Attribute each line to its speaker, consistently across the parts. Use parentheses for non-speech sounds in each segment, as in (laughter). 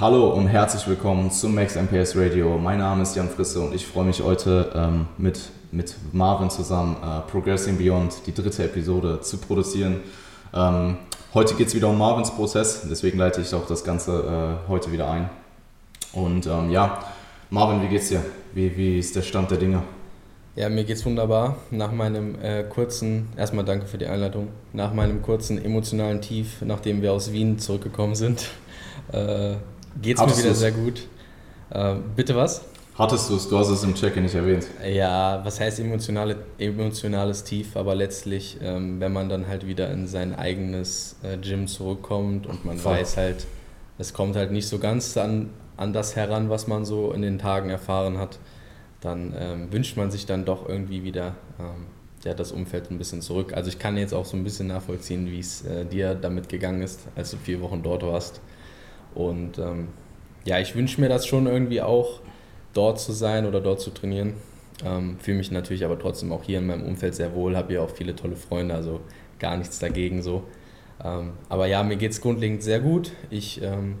Speaker 1: Hallo und herzlich willkommen zum Max MPS Radio. Mein Name ist Jan Frisse und ich freue mich heute ähm, mit, mit Marvin zusammen äh, Progressing Beyond, die dritte Episode, zu produzieren. Ähm, heute geht es wieder um Marvins Prozess, deswegen leite ich auch das Ganze äh, heute wieder ein. Und ähm, ja, Marvin, wie geht's dir? Wie, wie ist der Stand der Dinge?
Speaker 2: Ja, mir geht's wunderbar. Nach meinem äh, kurzen, erstmal danke für die Einleitung, nach meinem kurzen emotionalen Tief, nachdem wir aus Wien zurückgekommen sind, (laughs) äh, geht's Hattest mir wieder du's? sehr gut. Äh, bitte was?
Speaker 1: Hattest du es? Du hast es im Check-in nicht erwähnt.
Speaker 2: Ja, was heißt emotionale, emotionales Tief? Aber letztlich, ähm, wenn man dann halt wieder in sein eigenes äh, Gym zurückkommt und man Voll. weiß halt, es kommt halt nicht so ganz an, an das heran, was man so in den Tagen erfahren hat dann ähm, wünscht man sich dann doch irgendwie wieder ähm, ja, das Umfeld ein bisschen zurück. Also ich kann jetzt auch so ein bisschen nachvollziehen, wie es äh, dir damit gegangen ist, als du vier Wochen dort warst. Und ähm, ja, ich wünsche mir das schon irgendwie auch, dort zu sein oder dort zu trainieren. Ähm, Fühle mich natürlich aber trotzdem auch hier in meinem Umfeld sehr wohl, habe hier auch viele tolle Freunde, also gar nichts dagegen so. Ähm, aber ja, mir geht es grundlegend sehr gut. Ich ähm,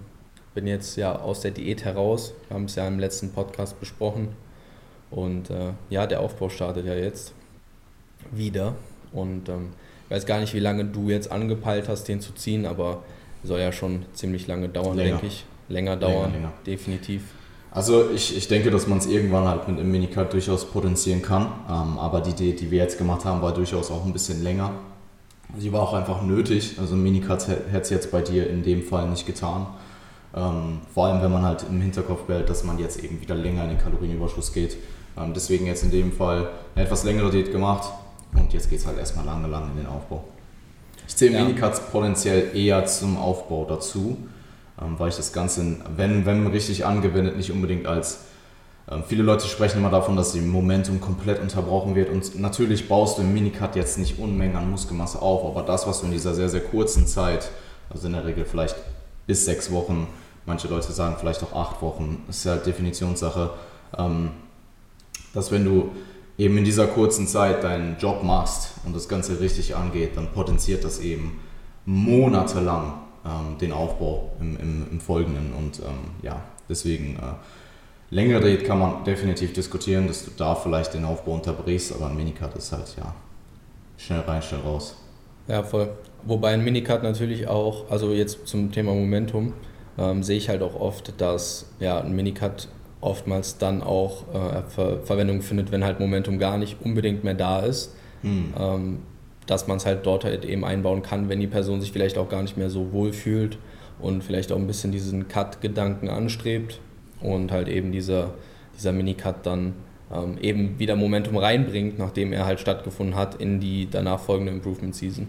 Speaker 2: bin jetzt ja aus der Diät heraus, wir haben es ja im letzten Podcast besprochen und äh, ja, der Aufbau startet ja jetzt wieder. Und ähm, ich weiß gar nicht, wie lange du jetzt angepeilt hast, den zu ziehen, aber soll ja schon ziemlich lange dauern, länger. denke ich. Länger dauern, länger, länger. definitiv.
Speaker 1: Also ich, ich denke, dass man es irgendwann halt mit einem Minicut durchaus potenzieren kann. Ähm, aber die Idee, die wir jetzt gemacht haben, war durchaus auch ein bisschen länger. Sie war auch einfach nötig. Also ein Minicut hätte es jetzt bei dir in dem Fall nicht getan. Ähm, vor allem, wenn man halt im Hinterkopf behält, dass man jetzt eben wieder länger in den Kalorienüberschuss geht. Ähm, deswegen jetzt in dem Fall eine etwas längere Diät gemacht und jetzt geht es halt erstmal lange, lange in den Aufbau. Ich zähle ja. Minicuts potenziell eher zum Aufbau dazu, ähm, weil ich das Ganze, wenn, wenn richtig angewendet, nicht unbedingt als ähm, Viele Leute sprechen immer davon, dass im Momentum komplett unterbrochen wird und natürlich baust du im Minicut jetzt nicht Unmengen an Muskelmasse auf, aber das, was du in dieser sehr, sehr kurzen Zeit, also in der Regel vielleicht bis sechs Wochen, manche Leute sagen vielleicht auch acht Wochen, ist halt Definitionssache, dass wenn du eben in dieser kurzen Zeit deinen Job machst und das Ganze richtig angeht, dann potenziert das eben monatelang ähm, den Aufbau im, im, im Folgenden. Und ähm, ja, deswegen äh, längere Diät kann man definitiv diskutieren, dass du da vielleicht den Aufbau unterbrichst, aber ein Minicut ist halt ja schnell rein, schnell raus.
Speaker 2: Ja, voll. Wobei ein Minicut natürlich auch, also jetzt zum Thema Momentum, ähm, sehe ich halt auch oft, dass ja, ein Minicut oftmals dann auch äh, Ver Verwendung findet, wenn halt Momentum gar nicht unbedingt mehr da ist. Hm. Ähm, dass man es halt dort halt eben einbauen kann, wenn die Person sich vielleicht auch gar nicht mehr so wohl fühlt und vielleicht auch ein bisschen diesen Cut-Gedanken anstrebt und halt eben dieser, dieser Mini-Cut dann ähm, eben wieder Momentum reinbringt, nachdem er halt stattgefunden hat in die danach folgende Improvement-Season.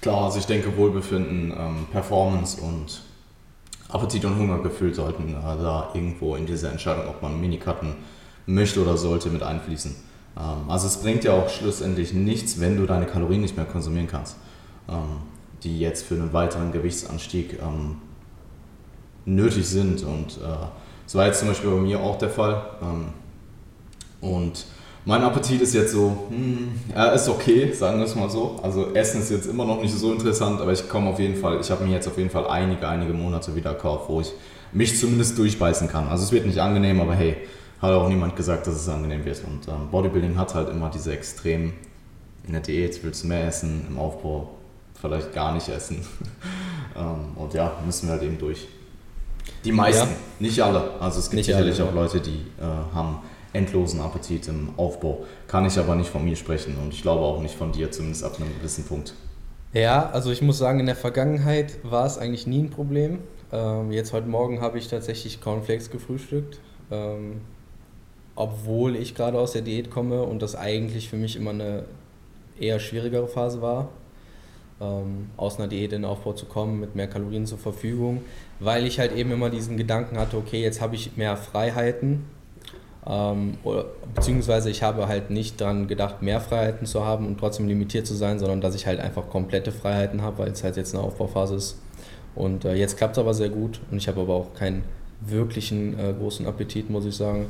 Speaker 1: Klar, also ich denke Wohlbefinden, ähm, Performance und Appetit und Hungergefühl sollten äh, da irgendwo in diese Entscheidung, ob man Minikutten möchte oder sollte, mit einfließen. Ähm, also es bringt ja auch schlussendlich nichts, wenn du deine Kalorien nicht mehr konsumieren kannst, ähm, die jetzt für einen weiteren Gewichtsanstieg ähm, nötig sind. Und äh, das war jetzt zum Beispiel bei mir auch der Fall. Ähm, und mein Appetit ist jetzt so, hm, er ist okay, sagen wir es mal so. Also Essen ist jetzt immer noch nicht so interessant, aber ich komme auf jeden Fall, ich habe mir jetzt auf jeden Fall einige, einige Monate wieder gekauft, wo ich mich zumindest durchbeißen kann. Also es wird nicht angenehm, aber hey, hat auch niemand gesagt, dass es angenehm wird. Und ähm, Bodybuilding hat halt immer diese Extremen. In der Diät willst du mehr essen, im Aufbau vielleicht gar nicht essen. (laughs) ähm, und ja, müssen wir halt eben durch. Die meisten, ja. nicht alle. Also es gibt nicht sicherlich alle, auch Leute, die äh, haben endlosen Appetit im Aufbau. Kann ich aber nicht von mir sprechen und ich glaube auch nicht von dir, zumindest ab einem gewissen Punkt.
Speaker 2: Ja, also ich muss sagen, in der Vergangenheit war es eigentlich nie ein Problem. Ähm, jetzt heute Morgen habe ich tatsächlich Cornflakes gefrühstückt, ähm, obwohl ich gerade aus der Diät komme und das eigentlich für mich immer eine eher schwierigere Phase war, ähm, aus einer Diät in den Aufbau zu kommen mit mehr Kalorien zur Verfügung, weil ich halt eben immer diesen Gedanken hatte, okay, jetzt habe ich mehr Freiheiten ähm, oder, beziehungsweise ich habe halt nicht daran gedacht, mehr Freiheiten zu haben und trotzdem limitiert zu sein, sondern dass ich halt einfach komplette Freiheiten habe, weil es halt jetzt eine Aufbauphase ist. Und äh, jetzt klappt es aber sehr gut und ich habe aber auch keinen wirklichen äh, großen Appetit, muss ich sagen.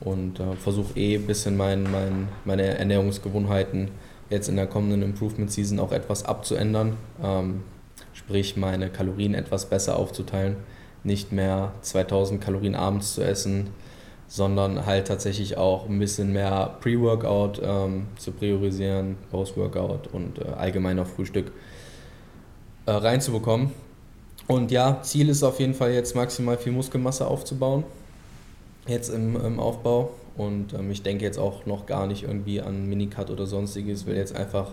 Speaker 2: Und äh, versuche eh ein bisschen mein, mein, meine Ernährungsgewohnheiten jetzt in der kommenden Improvement Season auch etwas abzuändern. Ähm, sprich, meine Kalorien etwas besser aufzuteilen nicht mehr 2000 Kalorien abends zu essen, sondern halt tatsächlich auch ein bisschen mehr Pre-Workout ähm, zu priorisieren, Post-Workout und äh, allgemein auf Frühstück äh, reinzubekommen. Und ja, Ziel ist auf jeden Fall jetzt maximal viel Muskelmasse aufzubauen, jetzt im, im Aufbau. Und ähm, ich denke jetzt auch noch gar nicht irgendwie an Minicut oder sonstiges, will jetzt einfach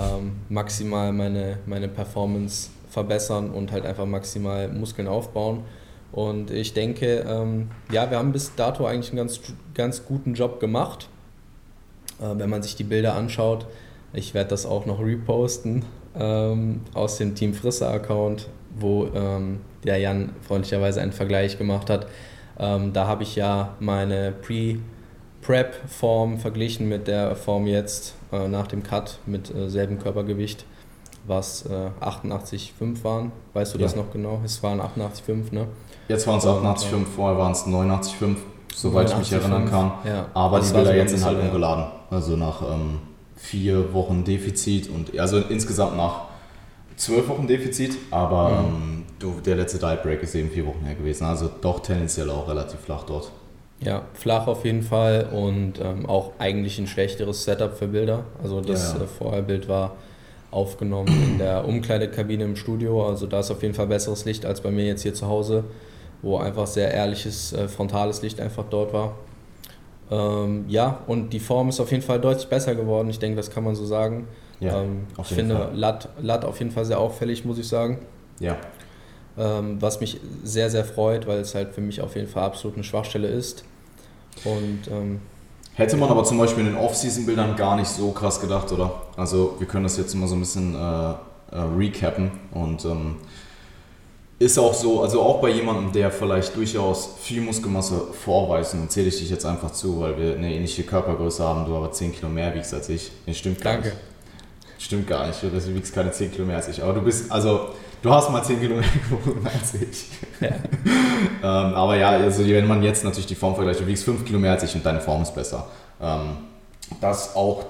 Speaker 2: ähm, maximal meine, meine Performance verbessern und halt einfach maximal Muskeln aufbauen. Und ich denke, ähm, ja, wir haben bis dato eigentlich einen ganz, ganz guten Job gemacht. Äh, wenn man sich die Bilder anschaut, ich werde das auch noch reposten ähm, aus dem Team Frisser Account, wo ähm, der Jan freundlicherweise einen Vergleich gemacht hat. Ähm, da habe ich ja meine Pre-Prep-Form verglichen mit der Form jetzt äh, nach dem Cut mit äh, selben Körpergewicht was äh, 88,5 waren. Weißt du ja. das noch genau? Es waren 88,5, ne?
Speaker 1: Jetzt waren es 88,5, vorher waren es 89,5, soweit 89, ich mich erinnern 5. kann. Ja. Aber das die Bilder jetzt sind halt umgeladen. Also nach ähm, vier Wochen Defizit und also insgesamt nach zwölf Wochen Defizit, aber mhm. ähm, der letzte Diet Break ist eben vier Wochen her gewesen. Also doch tendenziell auch relativ flach dort.
Speaker 2: Ja, flach auf jeden Fall und ähm, auch eigentlich ein schlechteres Setup für Bilder. Also das ja, ja. Äh, Vorherbild war aufgenommen in der Umkleidekabine im Studio. Also da ist auf jeden Fall besseres Licht als bei mir jetzt hier zu Hause, wo einfach sehr ehrliches äh, frontales Licht einfach dort war. Ähm, ja, und die Form ist auf jeden Fall deutlich besser geworden. Ich denke, das kann man so sagen. Ja, ähm, ich finde Latt, Latt auf jeden Fall sehr auffällig, muss ich sagen.
Speaker 1: Ja.
Speaker 2: Ähm, was mich sehr, sehr freut, weil es halt für mich auf jeden Fall absolut eine Schwachstelle ist. Und ähm,
Speaker 1: Hätte man aber zum Beispiel in den Off-Season-Bildern gar nicht so krass gedacht, oder? Also wir können das jetzt mal so ein bisschen äh, äh, recappen und ähm, ist auch so, also auch bei jemandem, der vielleicht durchaus viel Muskelmasse vorweist, und zähle ich dich jetzt einfach zu, weil wir eine ähnliche Körpergröße haben, du aber 10 Kilo mehr wiegst als ich. Nee, stimmt gar Danke. nicht. Stimmt gar nicht, du wiegst keine 10 Kilo mehr als ich. Aber du bist, also Du hast mal 10 Kilo mehr (laughs) gewogen als ich. Ja. (laughs) ähm, aber ja, also wenn man jetzt natürlich die Form vergleicht, du wiegst 5 Kilo mehr als ich und deine Form ist besser. Ähm, dass auch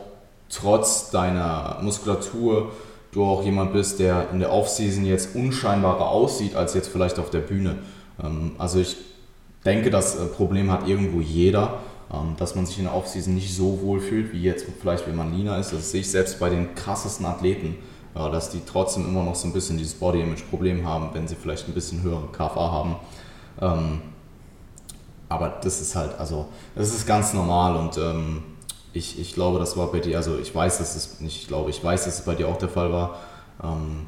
Speaker 1: trotz deiner Muskulatur du auch jemand bist, der in der Offseason jetzt unscheinbarer aussieht als jetzt vielleicht auf der Bühne. Ähm, also ich denke, das äh, Problem hat irgendwo jeder, ähm, dass man sich in der Offseason nicht so wohl fühlt, wie jetzt vielleicht, wenn man leaner ist. Das sehe ich selbst bei den krassesten Athleten ja, dass die trotzdem immer noch so ein bisschen dieses Body-Image-Problem haben, wenn sie vielleicht ein bisschen höhere KFA haben. Ähm, aber das ist halt, also, das ist ganz normal und ich, ich glaube, das war bei dir, also ich weiß, dass es nicht, ich glaube, ich weiß, dass es bei dir auch der Fall war. Ähm,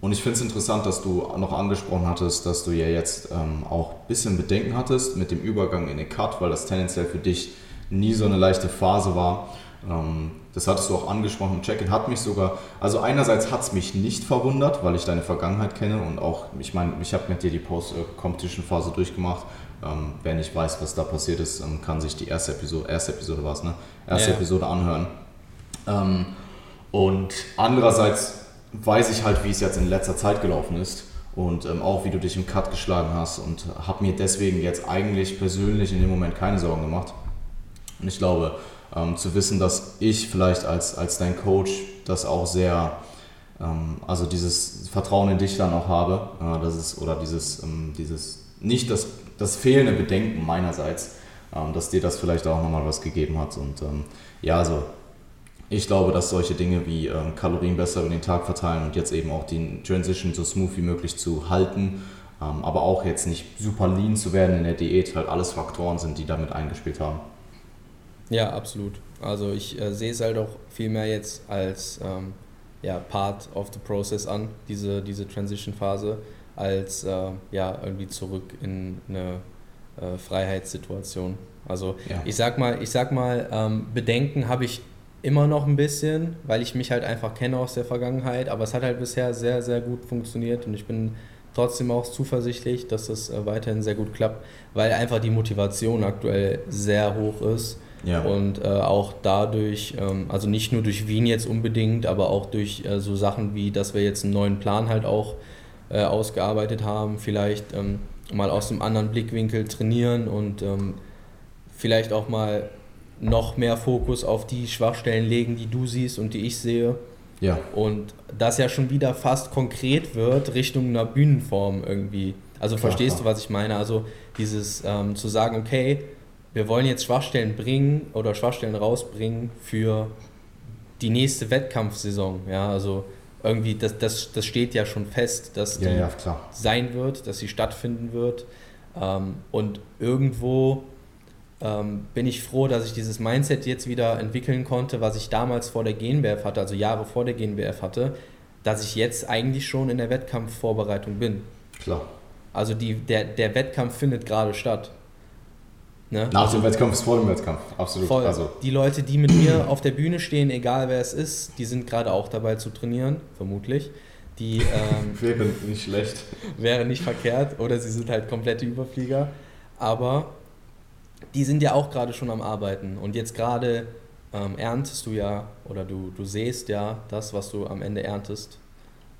Speaker 1: und ich finde es interessant, dass du noch angesprochen hattest, dass du ja jetzt ähm, auch ein bisschen Bedenken hattest mit dem Übergang in den Cut, weil das tendenziell für dich nie so eine leichte Phase war. Ähm, das hattest du auch angesprochen Check-in, hat mich sogar, also einerseits hat es mich nicht verwundert, weil ich deine Vergangenheit kenne und auch, ich meine, ich habe mit dir die Post-Competition-Phase durchgemacht. Ähm, wer nicht weiß, was da passiert ist, ähm, kann sich die erste Episode, erste Episode war es, ne? Erste ja. Episode anhören. Ähm, und andererseits weiß ich halt, wie es jetzt in letzter Zeit gelaufen ist und ähm, auch wie du dich im Cut geschlagen hast und habe mir deswegen jetzt eigentlich persönlich in dem Moment keine Sorgen gemacht. Und ich glaube, ähm, zu wissen, dass ich vielleicht als, als dein Coach das auch sehr, ähm, also dieses Vertrauen in dich dann auch habe, äh, das ist, oder dieses, dieses nicht das, das fehlende Bedenken meinerseits, ähm, dass dir das vielleicht auch nochmal was gegeben hat. Und ähm, ja, also ich glaube, dass solche Dinge wie ähm, Kalorien besser über den Tag verteilen und jetzt eben auch die Transition so smooth wie möglich zu halten, aber auch jetzt nicht super lean zu werden in der Diät, halt alles Faktoren sind, die damit eingespielt haben.
Speaker 2: Ja, absolut. Also ich äh, sehe es halt auch viel mehr jetzt als ähm, ja, Part of the Process an, diese, diese Transition-Phase, als äh, ja, irgendwie zurück in eine äh, Freiheitssituation. Also ja. ich sag mal, ich sag mal, ähm, Bedenken habe ich immer noch ein bisschen, weil ich mich halt einfach kenne aus der Vergangenheit, aber es hat halt bisher sehr, sehr gut funktioniert und ich bin trotzdem auch zuversichtlich, dass es äh, weiterhin sehr gut klappt, weil einfach die Motivation aktuell sehr hoch ist ja. Und äh, auch dadurch, ähm, also nicht nur durch Wien jetzt unbedingt, aber auch durch äh, so Sachen wie, dass wir jetzt einen neuen Plan halt auch äh, ausgearbeitet haben, vielleicht ähm, mal aus einem anderen Blickwinkel trainieren und ähm, vielleicht auch mal noch mehr Fokus auf die Schwachstellen legen, die du siehst und die ich sehe.
Speaker 1: Ja.
Speaker 2: Und das ja schon wieder fast konkret wird Richtung einer Bühnenform irgendwie. Also klar, verstehst klar. du, was ich meine? Also dieses ähm, zu sagen, okay, wir wollen jetzt Schwachstellen bringen oder Schwachstellen rausbringen für die nächste Wettkampfsaison. Ja, also irgendwie, das, das, das steht ja schon fest, dass
Speaker 1: ja,
Speaker 2: die
Speaker 1: ja,
Speaker 2: sein wird, dass sie stattfinden wird. Ähm, und irgendwo ähm, bin ich froh, dass ich dieses Mindset jetzt wieder entwickeln konnte, was ich damals vor der GNBF hatte, also Jahre vor der GNBF hatte, dass ich jetzt eigentlich schon in der Wettkampfvorbereitung bin.
Speaker 1: Klar.
Speaker 2: Also die, der, der Wettkampf findet gerade statt.
Speaker 1: Ne? Nach dem Wettkampf ist vor dem Wettkampf, absolut.
Speaker 2: Voll. Also. Die Leute, die mit mir auf der Bühne stehen, egal wer es ist, die sind gerade auch dabei zu trainieren, vermutlich. Die, ähm, (laughs)
Speaker 1: wäre nicht schlecht.
Speaker 2: Wäre nicht verkehrt. Oder sie sind halt komplette Überflieger. Aber die sind ja auch gerade schon am Arbeiten. Und jetzt gerade ähm, erntest du ja, oder du, du sähst ja das, was du am Ende erntest.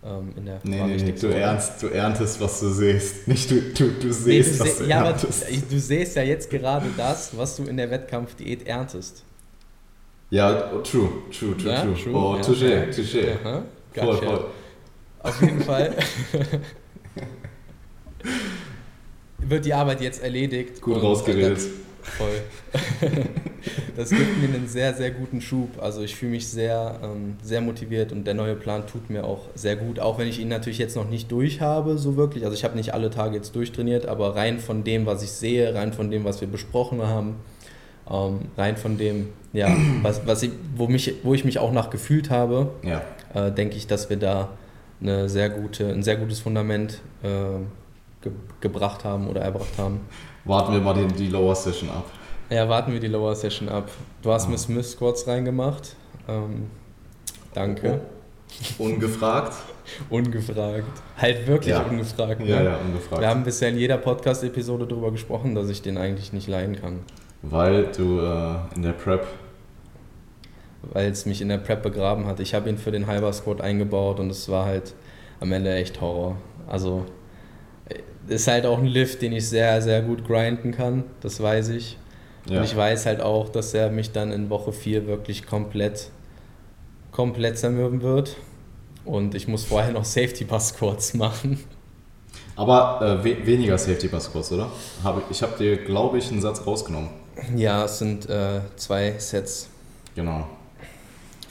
Speaker 2: Ähm, in der
Speaker 1: nee, nee, nee, du, ernst, du erntest, was du sähst. (laughs) Nicht du, du, du sähst, nee, du was du
Speaker 2: ja, erntest. Aber du sähst ja jetzt gerade das, was du in der Wettkampfdiät erntest.
Speaker 1: Ja, true, true, true, ja, true. true. Oh, ja. touché, touché. Voll, voll.
Speaker 2: Auf jeden Fall (laughs) wird die Arbeit jetzt erledigt.
Speaker 1: Gut rausgeredet.
Speaker 2: Voll. (laughs) das gibt mir einen sehr, sehr guten Schub. Also ich fühle mich sehr, ähm, sehr motiviert und der neue Plan tut mir auch sehr gut, auch wenn ich ihn natürlich jetzt noch nicht durch habe, so wirklich. Also ich habe nicht alle Tage jetzt durchtrainiert, aber rein von dem, was ich sehe, rein von dem, was wir besprochen haben, ähm, rein von dem, ja, (clears throat) was, was ich, wo, mich, wo ich mich auch nach gefühlt habe,
Speaker 1: ja.
Speaker 2: äh, denke ich, dass wir da eine sehr gute, ein sehr gutes Fundament äh, ge gebracht haben oder erbracht haben.
Speaker 1: Warten wir mal die, die Lower Session ab.
Speaker 2: Ja, warten wir die Lower Session ab. Du hast ja. mir Smith Squats reingemacht. Ähm, danke.
Speaker 1: Oh. Ungefragt. (laughs)
Speaker 2: ungefragt. Halt wirklich
Speaker 1: ja.
Speaker 2: ungefragt.
Speaker 1: Ne? Ja, ja, ungefragt.
Speaker 2: Wir haben bisher in jeder Podcast-Episode darüber gesprochen, dass ich den eigentlich nicht leiden kann.
Speaker 1: Weil du äh, in der Prep
Speaker 2: weil es mich in der Prep begraben hat. Ich habe ihn für den Halber Squad eingebaut und es war halt am Ende echt Horror. Also ist halt auch ein Lift, den ich sehr, sehr gut grinden kann, das weiß ich. Ja. Und ich weiß halt auch, dass er mich dann in Woche 4 wirklich komplett, komplett zermürben wird. Und ich muss vorher noch Safety Bus Squats machen.
Speaker 1: Aber äh, we weniger Safety Bus Squats, oder? Hab, ich habe dir, glaube ich, einen Satz rausgenommen.
Speaker 2: Ja, es sind äh, zwei Sets.
Speaker 1: Genau.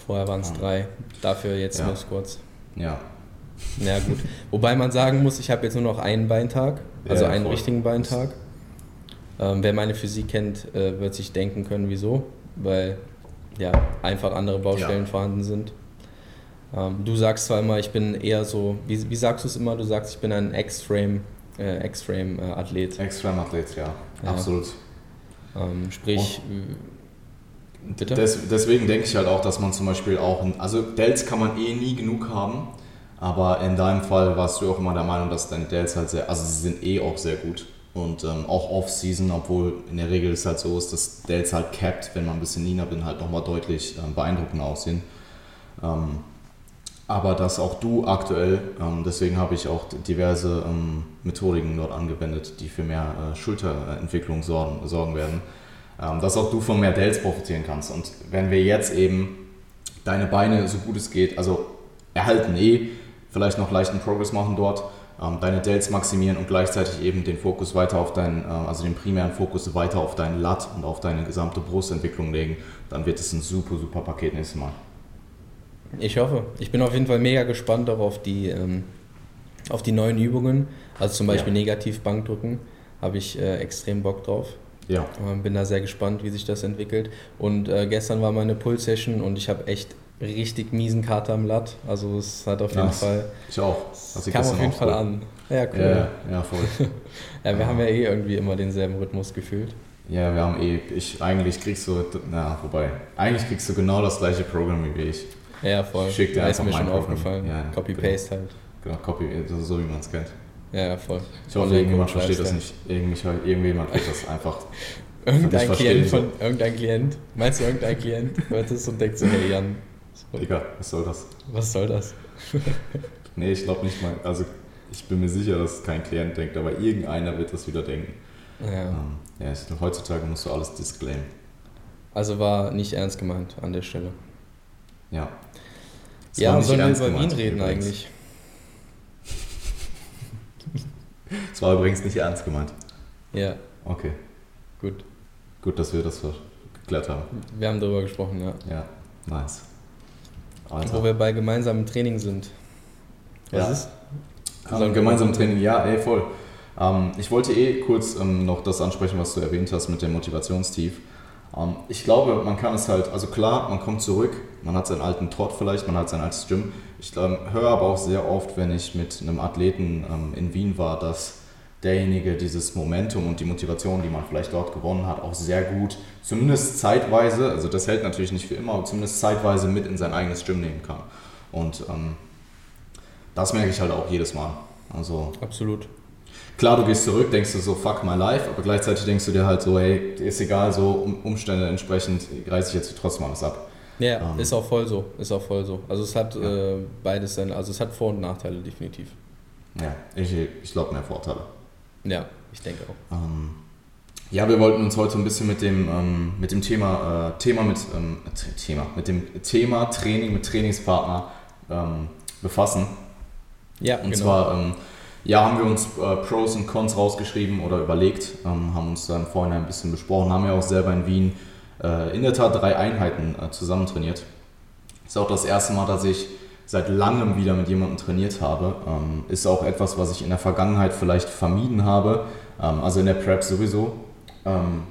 Speaker 2: Vorher waren es ja. drei. Dafür jetzt
Speaker 1: ja.
Speaker 2: nur Squats.
Speaker 1: Ja.
Speaker 2: Ja, gut. Wobei man sagen muss, ich habe jetzt nur noch einen Beintag, also ja, einen richtigen Beintag. Ähm, wer meine Physik kennt, äh, wird sich denken können, wieso. Weil ja einfach andere Baustellen ja. vorhanden sind. Ähm, du sagst zwar immer, ich bin eher so, wie, wie sagst du es immer? Du sagst, ich bin ein X-Frame äh, X-Frame-Athlet.
Speaker 1: Äh, X-Frame-Athlet, ja. ja. Absolut.
Speaker 2: Ähm, sprich,
Speaker 1: Bitte? Des, deswegen denke ich halt auch, dass man zum Beispiel auch, also Delts kann man eh nie genug haben, aber in deinem Fall warst du auch immer der Meinung, dass deine Delts halt sehr, also sie sind eh auch sehr gut und ähm, auch Off-Season, obwohl in der Regel es halt so ist, dass Delts halt capped, wenn man ein bisschen leaner bin, halt nochmal deutlich ähm, beeindruckender aussehen. Ähm, aber dass auch du aktuell, ähm, deswegen habe ich auch diverse ähm, Methodiken dort angewendet, die für mehr äh, Schulterentwicklung sorgen, sorgen werden ähm, dass auch du von mehr Dells profitieren kannst. Und wenn wir jetzt eben deine Beine so gut es geht, also erhalten eh, vielleicht noch leichten Progress machen dort, ähm, deine Dells maximieren und gleichzeitig eben den Fokus weiter auf deinen, äh, also den primären Fokus weiter auf deinen Lat und auf deine gesamte Brustentwicklung legen, dann wird es ein super, super Paket nächstes Mal.
Speaker 2: Ich hoffe. Ich bin auf jeden Fall mega gespannt auch auf die, ähm, auf die neuen Übungen. Also zum Beispiel ja. Negativ-Bankdrücken habe ich äh, extrem Bock drauf.
Speaker 1: Ja.
Speaker 2: Ähm, bin da sehr gespannt, wie sich das entwickelt. Und äh, gestern war meine Pull-Session und ich habe echt richtig miesen Kater am Latt. Also es hat auf jeden
Speaker 1: das,
Speaker 2: Fall.
Speaker 1: Ich auch.
Speaker 2: Das kam auf jeden Fall cool. an.
Speaker 1: Ja, cool. Ja, ja voll. (laughs)
Speaker 2: ja, wir ja. haben ja eh irgendwie immer denselben Rhythmus gefühlt.
Speaker 1: Ja, wir haben eh, ich, eigentlich kriegst du, na, wobei, eigentlich kriegst du genau das gleiche Programm wie ich.
Speaker 2: Ja, voll.
Speaker 1: Ich schick dir
Speaker 2: da
Speaker 1: einfach
Speaker 2: ist mir schon
Speaker 1: Programm.
Speaker 2: aufgefallen.
Speaker 1: Ja,
Speaker 2: Copy-Paste
Speaker 1: genau.
Speaker 2: halt.
Speaker 1: Genau, Copy, so wie man es kennt.
Speaker 2: Ja, voll.
Speaker 1: Ich hoffe, irgendjemand versteht das nicht. Irgendjemand wird das einfach (laughs)
Speaker 2: Irgendein Klient von irgendein Klient, meinst du irgendein Klient, hört es und denkt so, hey Jan.
Speaker 1: Digga, was soll das?
Speaker 2: Was soll das? (laughs)
Speaker 1: nee, ich glaube nicht mal, also ich bin mir sicher, dass kein Klient denkt, aber irgendeiner wird das wieder denken.
Speaker 2: Ja. Ähm,
Speaker 1: ja, heutzutage musst du alles disclaimen.
Speaker 2: Also war nicht ernst gemeint an der Stelle.
Speaker 1: Ja.
Speaker 2: Es ja, sollen wir über Wien reden übrigens. eigentlich? (laughs)
Speaker 1: Das war übrigens nicht ernst gemeint.
Speaker 2: Ja.
Speaker 1: Okay.
Speaker 2: Gut.
Speaker 1: Gut, dass wir das geklärt haben.
Speaker 2: Wir haben darüber gesprochen, ja.
Speaker 1: Ja, nice.
Speaker 2: Alter. Wo wir bei gemeinsamem Training sind.
Speaker 1: Was ja. ist? Also gemeinsamen Training, ja, ey, voll. Ähm, ich wollte eh kurz ähm, noch das ansprechen, was du erwähnt hast mit dem Motivationstief. Ähm, ich glaube, man kann es halt, also klar, man kommt zurück, man hat seinen alten Trott vielleicht, man hat sein altes Gym. Ich ähm, höre aber auch sehr oft, wenn ich mit einem Athleten ähm, in Wien war, dass derjenige dieses Momentum und die Motivation, die man vielleicht dort gewonnen hat, auch sehr gut, zumindest zeitweise, also das hält natürlich nicht für immer, aber zumindest zeitweise mit in sein eigenes Gym nehmen kann. Und ähm, das merke ich halt auch jedes Mal. Also
Speaker 2: Absolut.
Speaker 1: Klar, du gehst zurück, denkst du so, fuck my life, aber gleichzeitig denkst du dir halt so, hey, ist egal, so Umstände entsprechend reiße ich jetzt trotzdem alles ab.
Speaker 2: Ja, ähm. ist auch voll so, ist auch voll so. Also es hat ja. äh, beides sein, also es hat Vor- und Nachteile definitiv.
Speaker 1: Ja, ich, ich glaube mehr Vorteile.
Speaker 2: Ja, ich denke auch.
Speaker 1: Ähm, ja, wir wollten uns heute ein bisschen mit dem, ähm, mit dem Thema, äh, Thema mit ähm, Thema, mit dem Thema Training mit Trainingspartner ähm, befassen.
Speaker 2: Ja,
Speaker 1: und genau. zwar ähm, ja, haben wir uns äh, Pros und Cons rausgeschrieben oder überlegt, ähm, haben uns dann vorhin ein bisschen besprochen, haben ja auch selber in Wien äh, in der Tat drei Einheiten äh, zusammen trainiert. Ist auch das erste Mal, dass ich seit langem wieder mit jemandem trainiert habe. Ähm, ist auch etwas, was ich in der Vergangenheit vielleicht vermieden habe, ähm, also in der Prep sowieso. Ähm,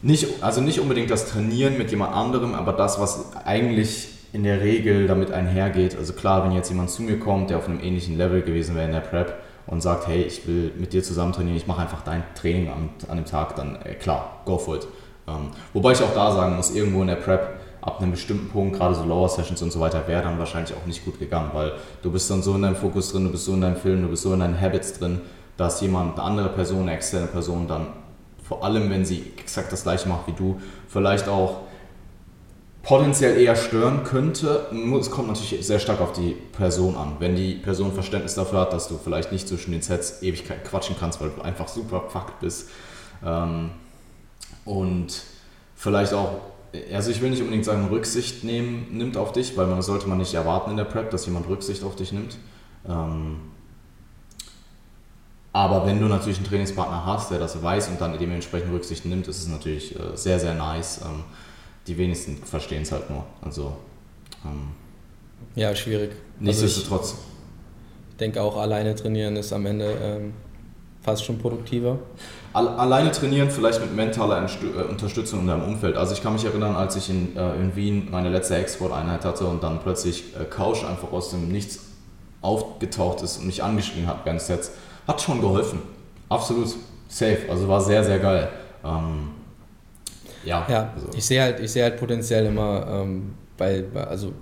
Speaker 1: nicht, also nicht unbedingt das Trainieren mit jemand anderem, aber das, was eigentlich in der Regel damit einhergeht. Also klar, wenn jetzt jemand zu mir kommt, der auf einem ähnlichen Level gewesen wäre in der Prep und sagt, hey, ich will mit dir zusammen trainieren, ich mache einfach dein Training an, an dem Tag, dann äh, klar, go for it. Wobei ich auch da sagen muss, irgendwo in der Prep ab einem bestimmten Punkt, gerade so Lower Sessions und so weiter, wäre dann wahrscheinlich auch nicht gut gegangen, weil du bist dann so in deinem Fokus drin, du bist so in deinem Film, du bist so in deinen Habits drin, dass jemand, eine andere Person, eine externe Person dann, vor allem wenn sie exakt das gleiche macht wie du, vielleicht auch potenziell eher stören könnte. Es kommt natürlich sehr stark auf die Person an. Wenn die Person Verständnis dafür hat, dass du vielleicht nicht zwischen den Sets Ewigkeit quatschen kannst, weil du einfach super fucked bist. Ähm, und vielleicht auch also ich will nicht unbedingt sagen, Rücksicht nehmen, nimmt auf dich, weil man sollte man nicht erwarten in der Prep, dass jemand Rücksicht auf dich nimmt. Ähm, aber wenn du natürlich einen Trainingspartner hast, der das weiß und dann dementsprechend Rücksicht nimmt, ist es natürlich äh, sehr, sehr nice. Ähm, die wenigsten verstehen es halt nur. Also ähm,
Speaker 2: ja, schwierig.
Speaker 1: Nichtsdestotrotz.
Speaker 2: Also ich denke auch, alleine trainieren ist am Ende ähm, fast schon produktiver.
Speaker 1: Alleine trainieren, vielleicht mit mentaler äh, Unterstützung in deinem Umfeld. Also ich kann mich erinnern, als ich in, äh, in Wien meine letzte Export-Einheit hatte und dann plötzlich äh, Couch einfach aus dem Nichts aufgetaucht ist und mich angeschrien hat während Sets, hat schon geholfen. Absolut safe. Also war sehr, sehr geil. Ähm,
Speaker 2: ja, ja also. ich sehe halt, seh halt potenziell immer, ähm, weil, also,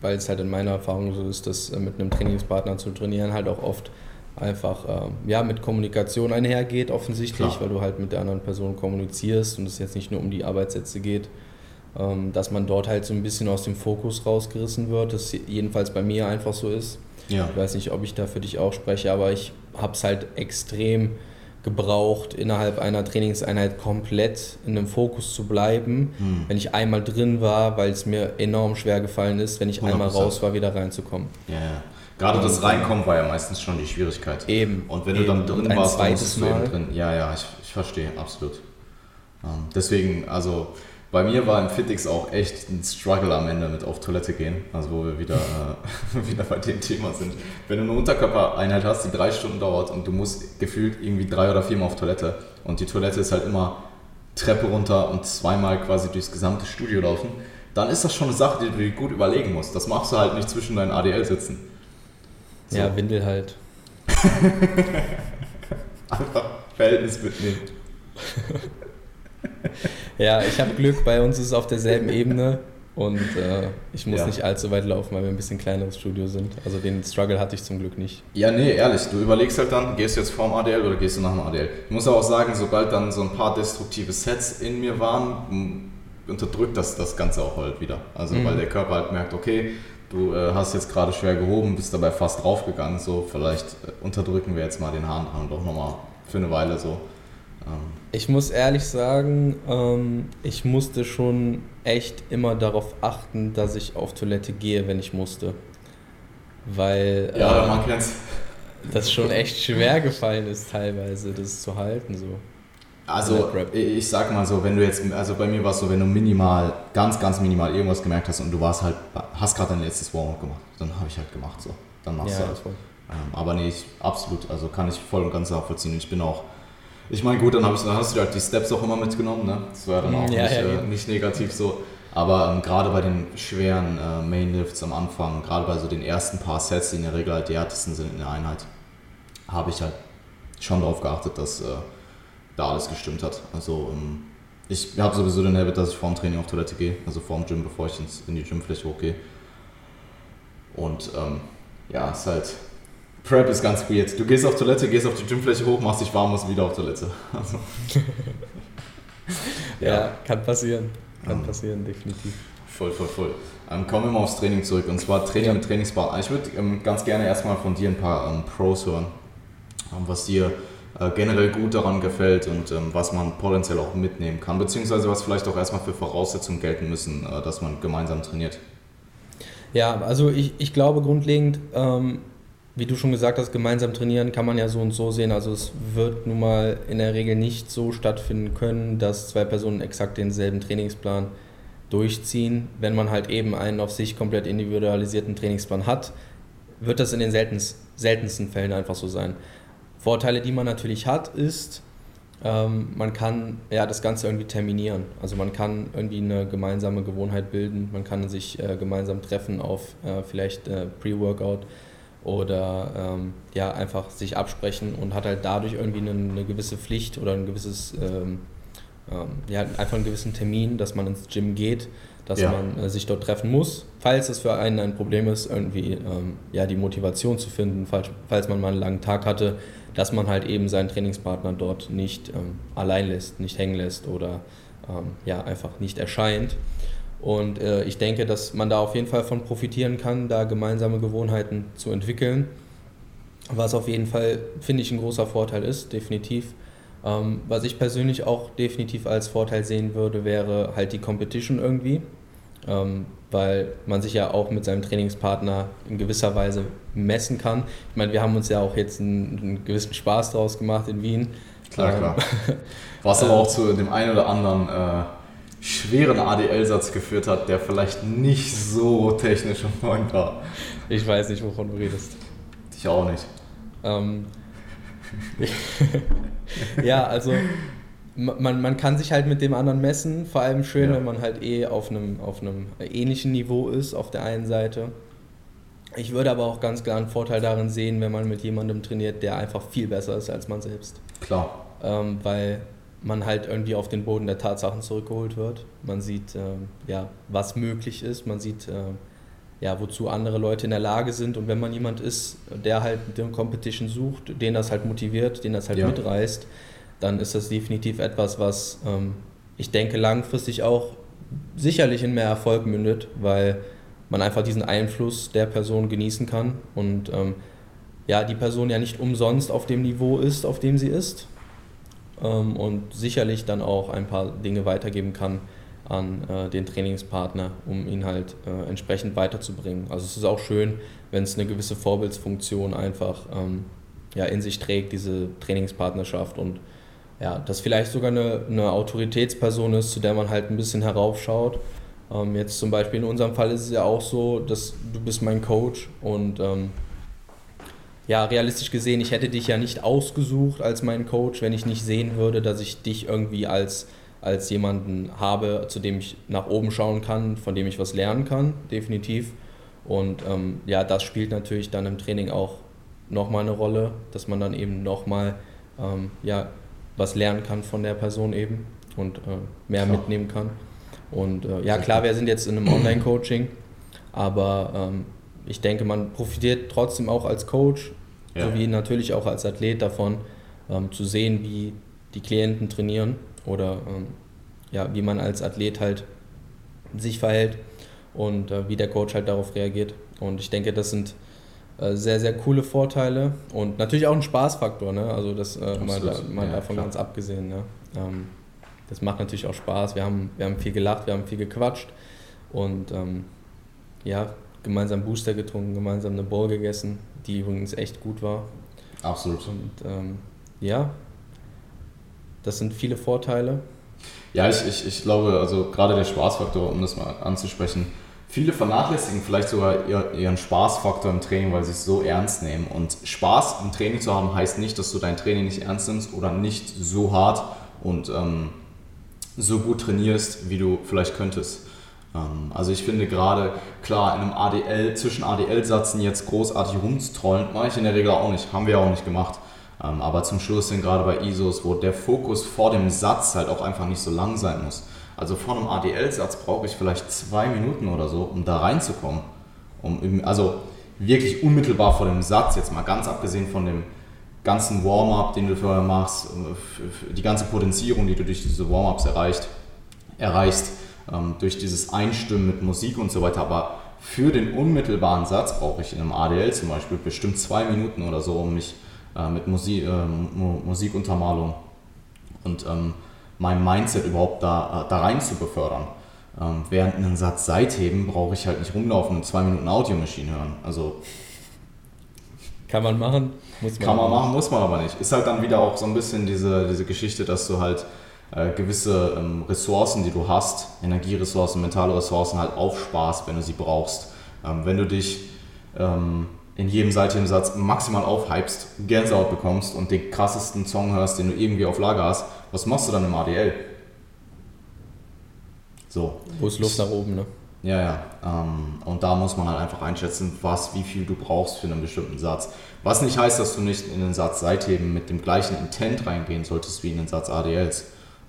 Speaker 2: weil es halt in meiner Erfahrung so ist, dass äh, mit einem Trainingspartner zu trainieren halt auch oft einfach ähm, ja, mit Kommunikation einhergeht, offensichtlich, Klar. weil du halt mit der anderen Person kommunizierst und es jetzt nicht nur um die Arbeitssätze geht, ähm, dass man dort halt so ein bisschen aus dem Fokus rausgerissen wird, das jedenfalls bei mir einfach so ist. Ja. Ich weiß nicht, ob ich da für dich auch spreche, aber ich habe es halt extrem gebraucht, innerhalb einer Trainingseinheit komplett in einem Fokus zu bleiben, hm. wenn ich einmal drin war, weil es mir enorm schwer gefallen ist, wenn ich 100%. einmal raus war, wieder reinzukommen.
Speaker 1: Ja, ja. Gerade das Reinkommen war ja meistens schon die Schwierigkeit.
Speaker 2: Eben.
Speaker 1: Und wenn
Speaker 2: eben.
Speaker 1: du dann drin warst, dann musstest du eben drin. Ja, ja, ich, ich verstehe, absolut. Ähm, deswegen, also bei mir war im Fitix auch echt ein Struggle am Ende mit auf Toilette gehen, also wo wir wieder, äh, (laughs) wieder bei dem Thema sind. Wenn du eine Unterkörpereinheit hast, die drei Stunden dauert und du musst gefühlt irgendwie drei oder viermal auf Toilette und die Toilette ist halt immer Treppe runter und zweimal quasi durchs gesamte Studio laufen, dann ist das schon eine Sache, die du dir gut überlegen musst. Das machst du halt nicht zwischen deinen ADL sitzen.
Speaker 2: So. Ja, Windel halt.
Speaker 1: Einfach Verhältnis mitnehmen. (laughs)
Speaker 2: ja, ich habe Glück, bei uns ist es auf derselben Ebene und äh, ich muss ja. nicht allzu weit laufen, weil wir ein bisschen kleineres Studio sind. Also den Struggle hatte ich zum Glück nicht.
Speaker 1: Ja, nee, ehrlich, du überlegst halt dann, gehst du jetzt vorm ADL oder gehst du nach dem ADL. Ich muss auch sagen, sobald dann so ein paar destruktive Sets in mir waren, unterdrückt das das Ganze auch halt wieder. Also mhm. weil der Körper halt merkt, okay, du äh, hast jetzt gerade schwer gehoben, bist dabei fast draufgegangen, so vielleicht äh, unterdrücken wir jetzt mal den Hahn doch nochmal für eine Weile so.
Speaker 2: Ähm. Ich muss ehrlich sagen, ähm, ich musste schon echt immer darauf achten, dass ich auf Toilette gehe, wenn ich musste. Weil.
Speaker 1: Ja, äh, man kennt's.
Speaker 2: das schon echt schwer gefallen ist, teilweise das zu halten. So.
Speaker 1: Also ich sag mal so, wenn du jetzt, also bei mir war es so, wenn du minimal, ganz, ganz minimal irgendwas gemerkt hast und du warst halt, hast gerade dein letztes Warm-up gemacht, dann habe ich halt gemacht so. Dann machst ja, du halt. Ähm, aber nee, ich, absolut, also kann ich voll und ganz nachvollziehen. Ich bin auch, ich meine gut, dann, ich, dann hast du halt die Steps auch immer mitgenommen, ne? Das war dann auch ja, nicht, ja, äh, nicht negativ so. Aber ähm, gerade bei den schweren äh, Mainlifts am Anfang, gerade bei so den ersten paar Sets, die in der Regel halt die härtesten sind in der Einheit, habe ich halt schon darauf geachtet, dass äh, da alles gestimmt hat. Also ähm, ich habe sowieso den Habit, dass ich vor dem Training auf Toilette gehe, also vor dem Gym, bevor ich ins, in die Gymfläche hochgehe. Und ähm, ja, es ist halt, Prep ist ganz weird. Du gehst auf Toilette, gehst auf die Gymfläche hoch, machst dich warm, musst wieder auf Toilette. (laughs) Also.
Speaker 2: ja. (laughs) ja, kann passieren. Kann ähm, passieren, definitiv.
Speaker 1: Voll, voll, voll. Ähm, kommen wir mal aufs Training zurück. Und zwar Training ja. mit Trainingspartner. Ich würde ähm, ganz gerne erstmal von dir ein paar ähm, Pros hören, was dir äh, generell gut daran gefällt und ähm, was man potenziell auch mitnehmen kann, beziehungsweise was vielleicht auch erstmal für Voraussetzungen gelten müssen, äh, dass man gemeinsam trainiert.
Speaker 2: Ja, also ich, ich glaube grundlegend, ähm, wie du schon gesagt hast, gemeinsam trainieren kann man ja so und so sehen. Also es wird nun mal in der Regel nicht so stattfinden können, dass zwei Personen exakt denselben Trainingsplan durchziehen. Wenn man halt eben einen auf sich komplett individualisierten Trainingsplan hat, wird das in den seltensten Fällen einfach so sein. Vorteile, die man natürlich hat, ist, ähm, man kann ja das Ganze irgendwie terminieren. Also man kann irgendwie eine gemeinsame Gewohnheit bilden, man kann sich äh, gemeinsam treffen auf äh, vielleicht äh, Pre-Workout oder ähm, ja einfach sich absprechen und hat halt dadurch irgendwie eine, eine gewisse Pflicht oder ein gewisses ähm, ähm ja einfach einen gewissen Termin, dass man ins Gym geht, dass ja. man äh, sich dort treffen muss, falls es für einen ein Problem ist, irgendwie ähm, ja die Motivation zu finden, falls, falls man mal einen langen Tag hatte, dass man halt eben seinen Trainingspartner dort nicht ähm, allein lässt, nicht hängen lässt oder ähm, ja, einfach nicht erscheint. Und äh, ich denke, dass man da auf jeden Fall von profitieren kann, da gemeinsame Gewohnheiten zu entwickeln. Was auf jeden Fall, finde ich, ein großer Vorteil ist, definitiv. Ähm, was ich persönlich auch definitiv als Vorteil sehen würde, wäre halt die Competition irgendwie. Ähm, weil man sich ja auch mit seinem Trainingspartner in gewisser Weise messen kann. Ich meine, wir haben uns ja auch jetzt einen, einen gewissen Spaß daraus gemacht in Wien.
Speaker 1: Klar, ähm, klar. (laughs) Was aber auch zu dem einen oder anderen äh, schweren ADL-Satz geführt hat, der vielleicht nicht so technisch und freund war.
Speaker 2: Ich weiß nicht, wovon du redest.
Speaker 1: Ich auch nicht.
Speaker 2: Ähm, (laughs) ja, also man, man kann sich halt mit dem anderen messen, vor allem schön, ja. wenn man halt eh auf einem, auf einem ähnlichen Niveau ist auf der einen Seite. Ich würde aber auch ganz klar einen Vorteil darin sehen, wenn man mit jemandem trainiert, der einfach viel besser ist als man selbst.
Speaker 1: Klar.
Speaker 2: Ähm, weil man halt irgendwie auf den Boden der Tatsachen zurückgeholt wird. Man sieht, ähm, ja, was möglich ist. Man sieht, ähm, ja, wozu andere Leute in der Lage sind. Und wenn man jemand ist, der halt den Competition sucht, den das halt motiviert, den das halt ja. mitreißt, dann ist das definitiv etwas, was ähm, ich denke langfristig auch sicherlich in mehr Erfolg mündet, weil man einfach diesen Einfluss der Person genießen kann und ähm, ja, die Person ja nicht umsonst auf dem Niveau ist, auf dem sie ist ähm, und sicherlich dann auch ein paar Dinge weitergeben kann an äh, den Trainingspartner, um ihn halt äh, entsprechend weiterzubringen. Also es ist auch schön, wenn es eine gewisse Vorbildsfunktion einfach ähm, ja, in sich trägt, diese Trainingspartnerschaft und ja, das vielleicht sogar eine, eine Autoritätsperson ist, zu der man halt ein bisschen heraufschaut. Ähm, jetzt zum Beispiel in unserem Fall ist es ja auch so, dass du bist mein Coach und ähm, ja, realistisch gesehen, ich hätte dich ja nicht ausgesucht als mein Coach, wenn ich nicht sehen würde, dass ich dich irgendwie als, als jemanden habe, zu dem ich nach oben schauen kann, von dem ich was lernen kann, definitiv. Und ähm, ja, das spielt natürlich dann im Training auch nochmal eine Rolle, dass man dann eben nochmal ähm, ja, was lernen kann von der Person eben und äh, mehr klar. mitnehmen kann. Und äh, ja, klar, wir sind jetzt in einem Online-Coaching, aber ähm, ich denke, man profitiert trotzdem auch als Coach, ja. sowie natürlich auch als Athlet davon, ähm, zu sehen, wie die Klienten trainieren oder ähm, ja, wie man als Athlet halt sich verhält und äh, wie der Coach halt darauf reagiert. Und ich denke, das sind sehr, sehr coole Vorteile und natürlich auch ein Spaßfaktor, ne? also das äh, mal, da, mal ja, davon klar. ganz abgesehen. Ne? Ähm, das macht natürlich auch Spaß, wir haben, wir haben viel gelacht, wir haben viel gequatscht und ähm, ja, gemeinsam Booster getrunken, gemeinsam eine Bowl gegessen, die übrigens echt gut war
Speaker 1: Absolut.
Speaker 2: Und ähm, ja, das sind viele Vorteile.
Speaker 1: Ja, ich, ich, ich glaube, also gerade der Spaßfaktor, um das mal anzusprechen, viele vernachlässigen vielleicht sogar ihren Spaßfaktor im Training, weil sie es so ernst nehmen. Und Spaß im Training zu haben, heißt nicht, dass du dein Training nicht ernst nimmst oder nicht so hart und ähm, so gut trainierst, wie du vielleicht könntest. Ähm, also ich finde gerade, klar, in einem ADL, zwischen ADL-Satzen jetzt großartig rumzutrollen, mache ich in der Regel auch nicht, haben wir auch nicht gemacht. Ähm, aber zum Schluss sind gerade bei ISOs, wo der Fokus vor dem Satz halt auch einfach nicht so lang sein muss. Also vor einem ADL-Satz brauche ich vielleicht zwei Minuten oder so, um da reinzukommen. Um, also wirklich unmittelbar vor dem Satz, jetzt mal ganz abgesehen von dem ganzen Warm-up, den du vorher machst, äh, die ganze Potenzierung, die du durch diese Warm-ups erreicht, erreichst, ähm, durch dieses Einstimmen mit Musik und so weiter. Aber für den unmittelbaren Satz brauche ich in einem ADL zum Beispiel bestimmt zwei Minuten oder so, um mich äh, mit Musik, äh, Musikuntermalung und ähm, mein Mindset überhaupt da, äh, da rein zu befördern. Ähm, während einen Satz Seitheben brauche ich halt nicht rumlaufen und zwei Minuten Audiomaschine hören. Also
Speaker 2: kann man machen,
Speaker 1: muss man Kann man machen, muss man aber nicht. Ist halt dann wieder auch so ein bisschen diese, diese Geschichte, dass du halt äh, gewisse ähm, Ressourcen, die du hast, Energieressourcen, mentale Ressourcen halt aufsparst, wenn du sie brauchst. Ähm, wenn du dich ähm, in jedem seitlichen Satz maximal aufhypst, Gänsehaut bekommst und den krassesten Song hörst, den du irgendwie auf Lager hast, was machst du dann im ADL?
Speaker 2: So. Wo ist Luft nach oben, ne?
Speaker 1: Ja, ja. Ähm, und da muss man halt einfach einschätzen, was, wie viel du brauchst für einen bestimmten Satz. Was nicht heißt, dass du nicht in den Satz Seitheben mit dem gleichen Intent reingehen solltest wie in den Satz ADLs.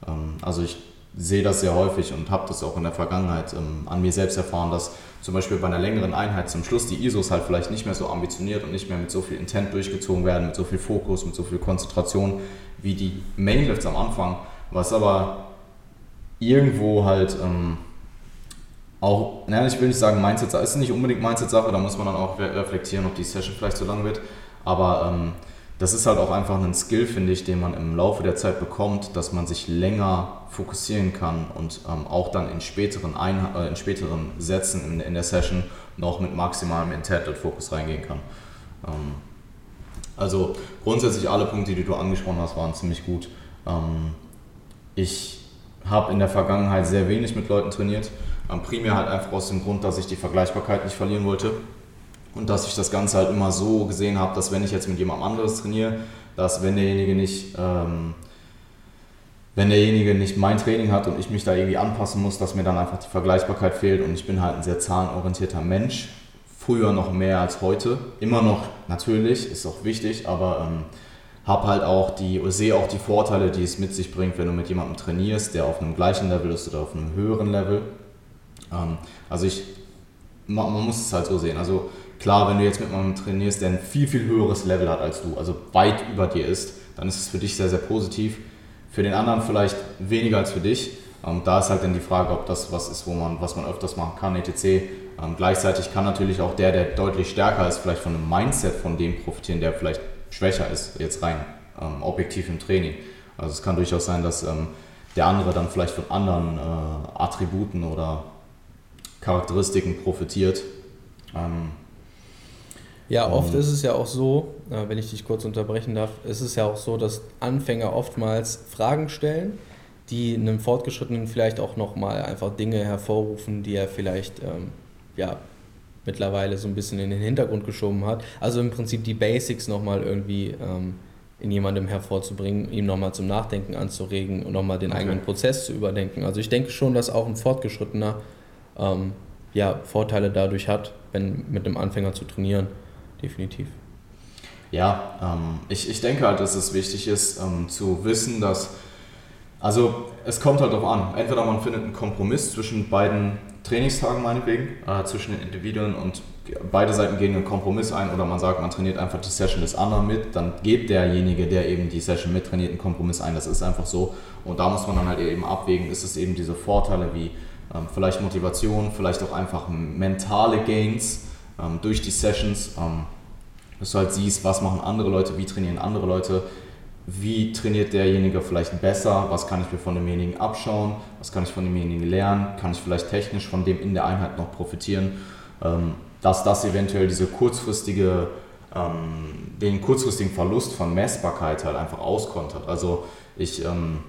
Speaker 1: Ähm, also ich sehe das sehr häufig und habe das auch in der Vergangenheit ähm, an mir selbst erfahren, dass zum Beispiel bei einer längeren Einheit zum Schluss die ISOs halt vielleicht nicht mehr so ambitioniert und nicht mehr mit so viel Intent durchgezogen werden, mit so viel Fokus, mit so viel Konzentration wie die Mainlifts am Anfang, was aber irgendwo halt ähm, auch, naja, ich will nicht sagen Mindset, ist nicht unbedingt Mindset-Sache, da muss man dann auch reflektieren, ob die Session vielleicht zu lang wird, aber ähm, das ist halt auch einfach ein Skill, finde ich, den man im Laufe der Zeit bekommt, dass man sich länger fokussieren kann und ähm, auch dann in späteren, Ein äh, in späteren Sätzen in, in, der Session noch mit maximalem Intent und Fokus reingehen kann. Ähm, also grundsätzlich alle Punkte, die du angesprochen hast, waren ziemlich gut. Ähm, ich habe in der Vergangenheit sehr wenig mit Leuten trainiert, ähm, primär halt einfach aus dem Grund, dass ich die Vergleichbarkeit nicht verlieren wollte und dass ich das Ganze halt immer so gesehen habe, dass wenn ich jetzt mit jemandem anderes trainiere, dass wenn derjenige nicht, ähm, wenn derjenige nicht mein Training hat und ich mich da irgendwie anpassen muss, dass mir dann einfach die Vergleichbarkeit fehlt und ich bin halt ein sehr zahlenorientierter Mensch. Früher noch mehr als heute. Immer noch natürlich, ist auch wichtig, aber ähm, habe halt auch die, sehe auch die Vorteile, die es mit sich bringt, wenn du mit jemandem trainierst, der auf einem gleichen Level ist oder auf einem höheren Level. Ähm, also ich, man, muss es halt so sehen. Also Klar, wenn du jetzt mit jemandem trainierst, der ein viel, viel höheres Level hat als du, also weit über dir ist, dann ist es für dich sehr, sehr positiv. Für den anderen vielleicht weniger als für dich. Und da ist halt dann die Frage, ob das was ist, wo man, was man öfters machen kann, etc. Ähm, gleichzeitig kann natürlich auch der, der deutlich stärker ist, vielleicht von einem Mindset von dem profitieren, der vielleicht schwächer ist, jetzt rein ähm, objektiv im Training. Also es kann durchaus sein, dass ähm, der andere dann vielleicht von anderen äh, Attributen oder Charakteristiken profitiert. Ähm,
Speaker 2: ja, oft ist es ja auch so, äh, wenn ich dich kurz unterbrechen darf, ist es ja auch so, dass Anfänger oftmals Fragen stellen, die einem Fortgeschrittenen vielleicht auch nochmal einfach Dinge hervorrufen, die er vielleicht ähm, ja, mittlerweile so ein bisschen in den Hintergrund geschoben hat. Also im Prinzip die Basics nochmal irgendwie ähm, in jemandem hervorzubringen, ihm nochmal zum Nachdenken anzuregen und nochmal den okay. eigenen Prozess zu überdenken. Also ich denke schon, dass auch ein Fortgeschrittener ähm, ja, Vorteile dadurch hat, wenn mit einem Anfänger zu trainieren definitiv.
Speaker 1: Ja, ähm, ich, ich denke halt, dass es wichtig ist ähm, zu wissen, dass, also es kommt halt darauf an, entweder man findet einen Kompromiss zwischen beiden Trainingstagen meinetwegen, äh, zwischen den Individuen und beide Seiten gehen einen Kompromiss ein oder man sagt, man trainiert einfach die Session des anderen mit, dann geht derjenige, der eben die Session mittrainiert, einen Kompromiss ein. Das ist einfach so. Und da muss man dann halt eben abwägen, ist es eben diese Vorteile wie ähm, vielleicht Motivation, vielleicht auch einfach mentale Gains, ähm, durch die Sessions, ähm, dass du halt siehst, was machen andere Leute, wie trainieren andere Leute, wie trainiert derjenige vielleicht besser, was kann ich mir von demjenigen abschauen, was kann ich von demjenigen lernen, kann ich vielleicht technisch von dem in der Einheit noch profitieren, ähm, dass das eventuell diese kurzfristige äh, ähm, den kurzfristigen Verlust von Messbarkeit halt einfach auskontert. Also ich ähm,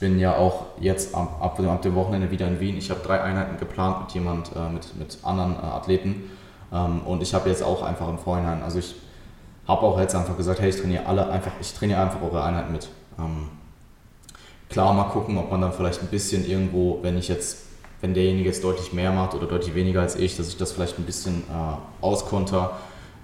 Speaker 1: bin ja auch jetzt ab, ab, ab, dem Wochenende wieder in Wien. Ich habe drei Einheiten geplant mit jemand, äh, mit, mit anderen äh, Athleten. Ähm, und ich habe jetzt auch einfach im Vorhinein, also ich habe auch jetzt einfach gesagt, hey, ich trainiere alle einfach, ich trainiere einfach eure Einheiten mit. Ähm, klar, mal gucken, ob man dann vielleicht ein bisschen irgendwo, wenn ich jetzt, wenn derjenige jetzt deutlich mehr macht oder deutlich weniger als ich, dass ich das vielleicht ein bisschen äh, auskonter.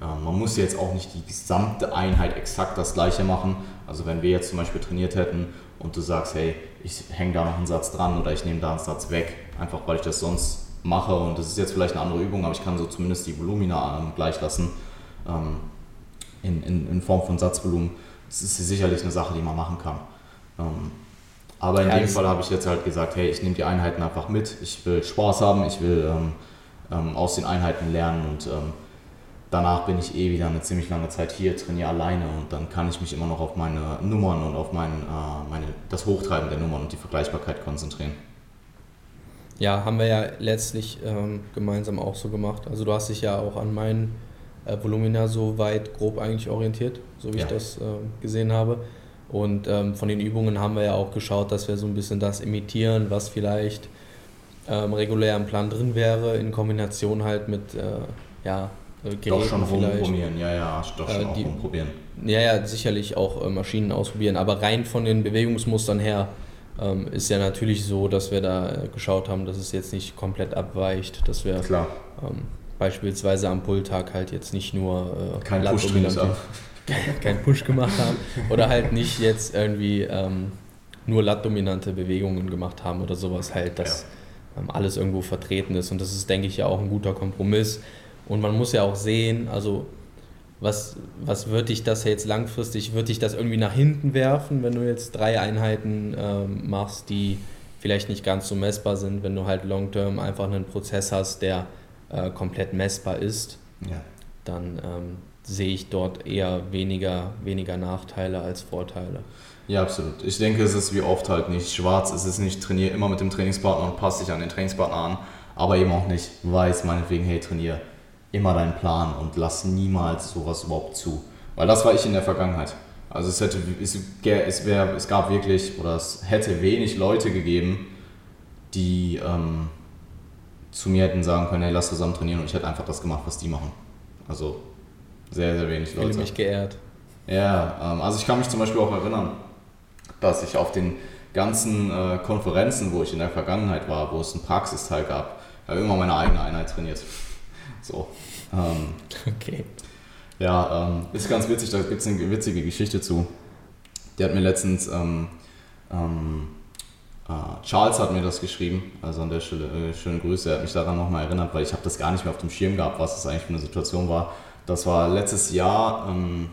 Speaker 1: Äh, man muss jetzt auch nicht die gesamte Einheit exakt das gleiche machen. Also wenn wir jetzt zum Beispiel trainiert hätten und du sagst, hey, ich hänge da noch einen Satz dran oder ich nehme da einen Satz weg, einfach weil ich das sonst mache und das ist jetzt vielleicht eine andere Übung, aber ich kann so zumindest die Volumina ähm, gleich lassen ähm, in, in, in, Form von Satzvolumen. Das ist sicherlich eine Sache, die man machen kann. Ähm, aber in ja, dem Fall habe ich jetzt halt gesagt, hey, ich nehme die Einheiten einfach mit, ich will Spaß haben, ich will ähm, ähm, aus den Einheiten lernen und ähm, danach bin ich eh wieder eine ziemlich lange Zeit hier, trainiere alleine und dann kann ich mich immer noch auf meine Nummern und auf mein, äh, meine, das Hochtreiben der Nummern und die Vergleichbarkeit konzentrieren.
Speaker 2: Ja, haben wir ja letztlich ähm, gemeinsam auch so gemacht. Also du hast dich ja auch an meinen äh, Volumina so weit grob eigentlich orientiert, so wie ja. ich das äh, gesehen habe. Und ähm, von den Übungen haben wir ja auch geschaut, dass wir so ein bisschen das imitieren, was vielleicht ähm, regulär im Plan drin wäre, in Kombination halt mit äh, ja,
Speaker 1: äh, Geräten doch schon rumprobieren, ja, ja, doch schon äh, auch rumprobieren.
Speaker 2: Ja, ja, sicherlich auch äh, Maschinen ausprobieren, aber rein von den Bewegungsmustern her ähm, ist ja natürlich so, dass wir da geschaut haben, dass es jetzt nicht komplett abweicht, dass wir. Ähm, beispielsweise am Pulltag halt jetzt nicht nur
Speaker 1: äh, kein Push, (laughs)
Speaker 2: kein Push gemacht haben oder halt nicht jetzt irgendwie ähm, nur lattdominante Bewegungen gemacht haben oder sowas halt, dass ja. ähm, alles irgendwo vertreten ist und das ist, denke ich, ja auch ein guter Kompromiss und man muss ja auch sehen, also was, was wird dich das jetzt langfristig, wird dich das irgendwie nach hinten werfen, wenn du jetzt drei Einheiten ähm, machst, die vielleicht nicht ganz so messbar sind, wenn du halt long-term einfach einen Prozess hast, der äh, komplett messbar ist,
Speaker 1: ja.
Speaker 2: dann ähm, sehe ich dort eher weniger, weniger Nachteile als Vorteile.
Speaker 1: Ja, absolut. Ich denke, es ist wie oft halt nicht schwarz, es ist nicht trainiere immer mit dem Trainingspartner und passt dich an den Trainingspartner an, aber eben auch nicht weiß meinetwegen, hey, trainiere immer deinen Plan und lass niemals sowas überhaupt zu. Weil das war ich in der Vergangenheit. Also es hätte, es, es, wär, es gab wirklich, oder es hätte wenig Leute gegeben, die ähm, zu mir hätten sagen können, hey, lass zusammen trainieren und ich hätte einfach das gemacht, was die machen. Also sehr, sehr wenig Leute. Ich
Speaker 2: mich geehrt.
Speaker 1: Ja, ähm, also ich kann mich zum Beispiel auch erinnern, dass ich auf den ganzen äh, Konferenzen, wo ich in der Vergangenheit war, wo es einen Praxisteil gab, habe immer meine eigene Einheit trainiert. So. Ähm, (laughs)
Speaker 2: okay.
Speaker 1: Ja, ähm, ist ganz witzig, da gibt es eine witzige Geschichte zu. Der hat mir letztens, ähm, ähm, äh, Charles hat mir das geschrieben, also an der Stelle äh, schöne Grüße, er hat mich daran nochmal erinnert, weil ich habe das gar nicht mehr auf dem Schirm gehabt, was das eigentlich für eine Situation war. Das war letztes Jahr ähm,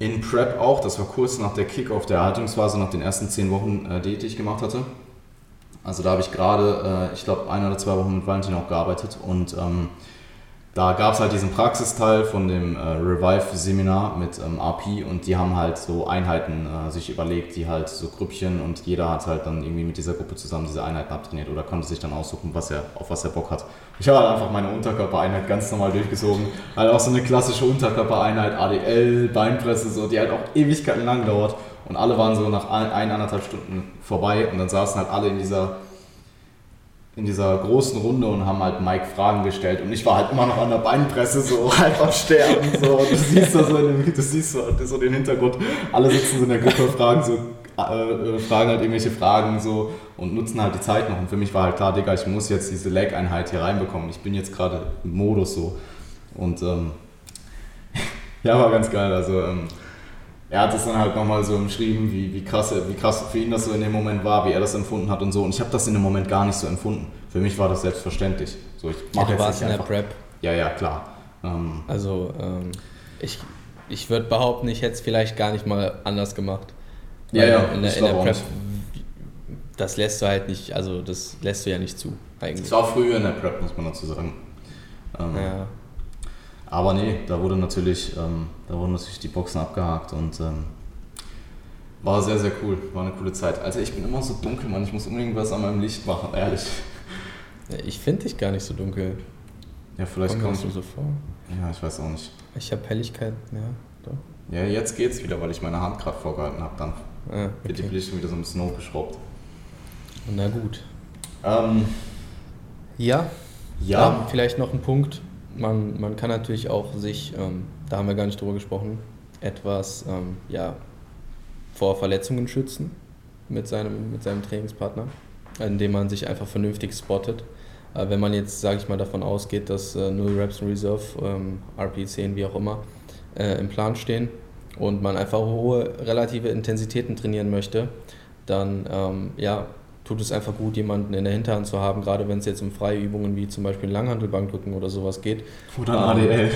Speaker 1: in Prep auch, das war kurz nach der Kickoff der Erhaltungsphase, nach den ersten zehn Wochen, äh, die ich gemacht hatte. Also da habe ich gerade, äh, ich glaube, ein oder zwei Wochen mit Valentin auch gearbeitet und ähm, da gab es halt diesen Praxisteil von dem äh, Revive-Seminar mit ähm, RP und die haben halt so Einheiten äh, sich überlegt, die halt so Grüppchen und jeder hat halt dann irgendwie mit dieser Gruppe zusammen diese Einheiten abtrainiert oder konnte sich dann aussuchen, was er, auf was er Bock hat. Ich habe halt einfach meine Unterkörpereinheit ganz normal durchgezogen. Halt auch so eine klassische Unterkörpereinheit, ADL, Beinpresse, so, die halt auch Ewigkeiten lang dauert. Und alle waren so nach ein, eineinhalb Stunden vorbei und dann saßen halt alle in dieser, in dieser großen Runde und haben halt Mike Fragen gestellt und ich war halt immer noch an der Beinpresse so (laughs) am Sterben. So. Und du siehst so, in du siehst so, so den Hintergrund, alle sitzen so in der Gruppe, fragen so äh, fragen halt irgendwelche Fragen so und nutzen halt die Zeit noch. Und für mich war halt klar, Digga, ich muss jetzt diese Leg-Einheit hier reinbekommen. Ich bin jetzt gerade im Modus so. Und ähm, (laughs) ja, war ganz geil. Also ähm, er hat es dann halt nochmal so umschrieben, wie, wie, krass, wie krass für ihn das so in dem Moment war, wie er das empfunden hat und so. Und ich habe das in dem Moment gar nicht so empfunden. Für mich war das selbstverständlich. So, ich
Speaker 2: mach ja, du warst in der Prep.
Speaker 1: Ja, ja, klar.
Speaker 2: Ähm, also ähm, ich, ich würde behaupten, ich hätte es vielleicht gar nicht mal anders gemacht.
Speaker 1: Ja, ja,
Speaker 2: in der, in der Prep, das lässt du halt nicht, also das lässt du ja nicht zu,
Speaker 1: eigentlich. Das war früher in der Prep, muss man dazu sagen. Ähm, ja. Aber nee, da wurde natürlich, ähm, da wurden natürlich die Boxen abgehakt und ähm, war sehr, sehr cool. War eine coole Zeit. Alter, ich bin immer so dunkel, Mann. Ich muss unbedingt was an meinem Licht machen, ehrlich.
Speaker 2: Ich finde dich gar nicht so dunkel.
Speaker 1: Ja, vielleicht
Speaker 2: Kommt mir
Speaker 1: kommt.
Speaker 2: das so vor.
Speaker 1: Ja, ich weiß auch nicht.
Speaker 2: Ich habe Helligkeit, ja, doch.
Speaker 1: Ja, jetzt geht's wieder, weil ich meine Hand gerade vorgehalten habe. Dann
Speaker 2: Ah,
Speaker 1: wird die
Speaker 2: okay.
Speaker 1: Belichtung wieder so ein bisschen hochgeschraubt.
Speaker 2: Na gut.
Speaker 1: Ähm,
Speaker 2: Ja,
Speaker 1: ja,
Speaker 2: Ähm, vielleicht noch ein Punkt. Man, man kann natürlich auch sich, ähm, da haben wir gar nicht drüber gesprochen, etwas ähm, ja, vor Verletzungen schützen mit seinem, mit seinem Trainingspartner, indem man sich einfach vernünftig spottet. Äh, wenn man jetzt, sage ich mal, davon ausgeht, dass äh, 0 Reps in Reserve, ähm, RP10, wie auch immer, äh, im Plan stehen und man einfach hohe relative Intensitäten trainieren möchte, dann ähm, ja, tut es einfach gut, jemanden in der Hinterhand zu haben, gerade wenn es jetzt um freie Übungen wie zum Beispiel Langhantelbankdrücken oder sowas geht.
Speaker 1: oder ein
Speaker 2: ähm,
Speaker 1: ADL.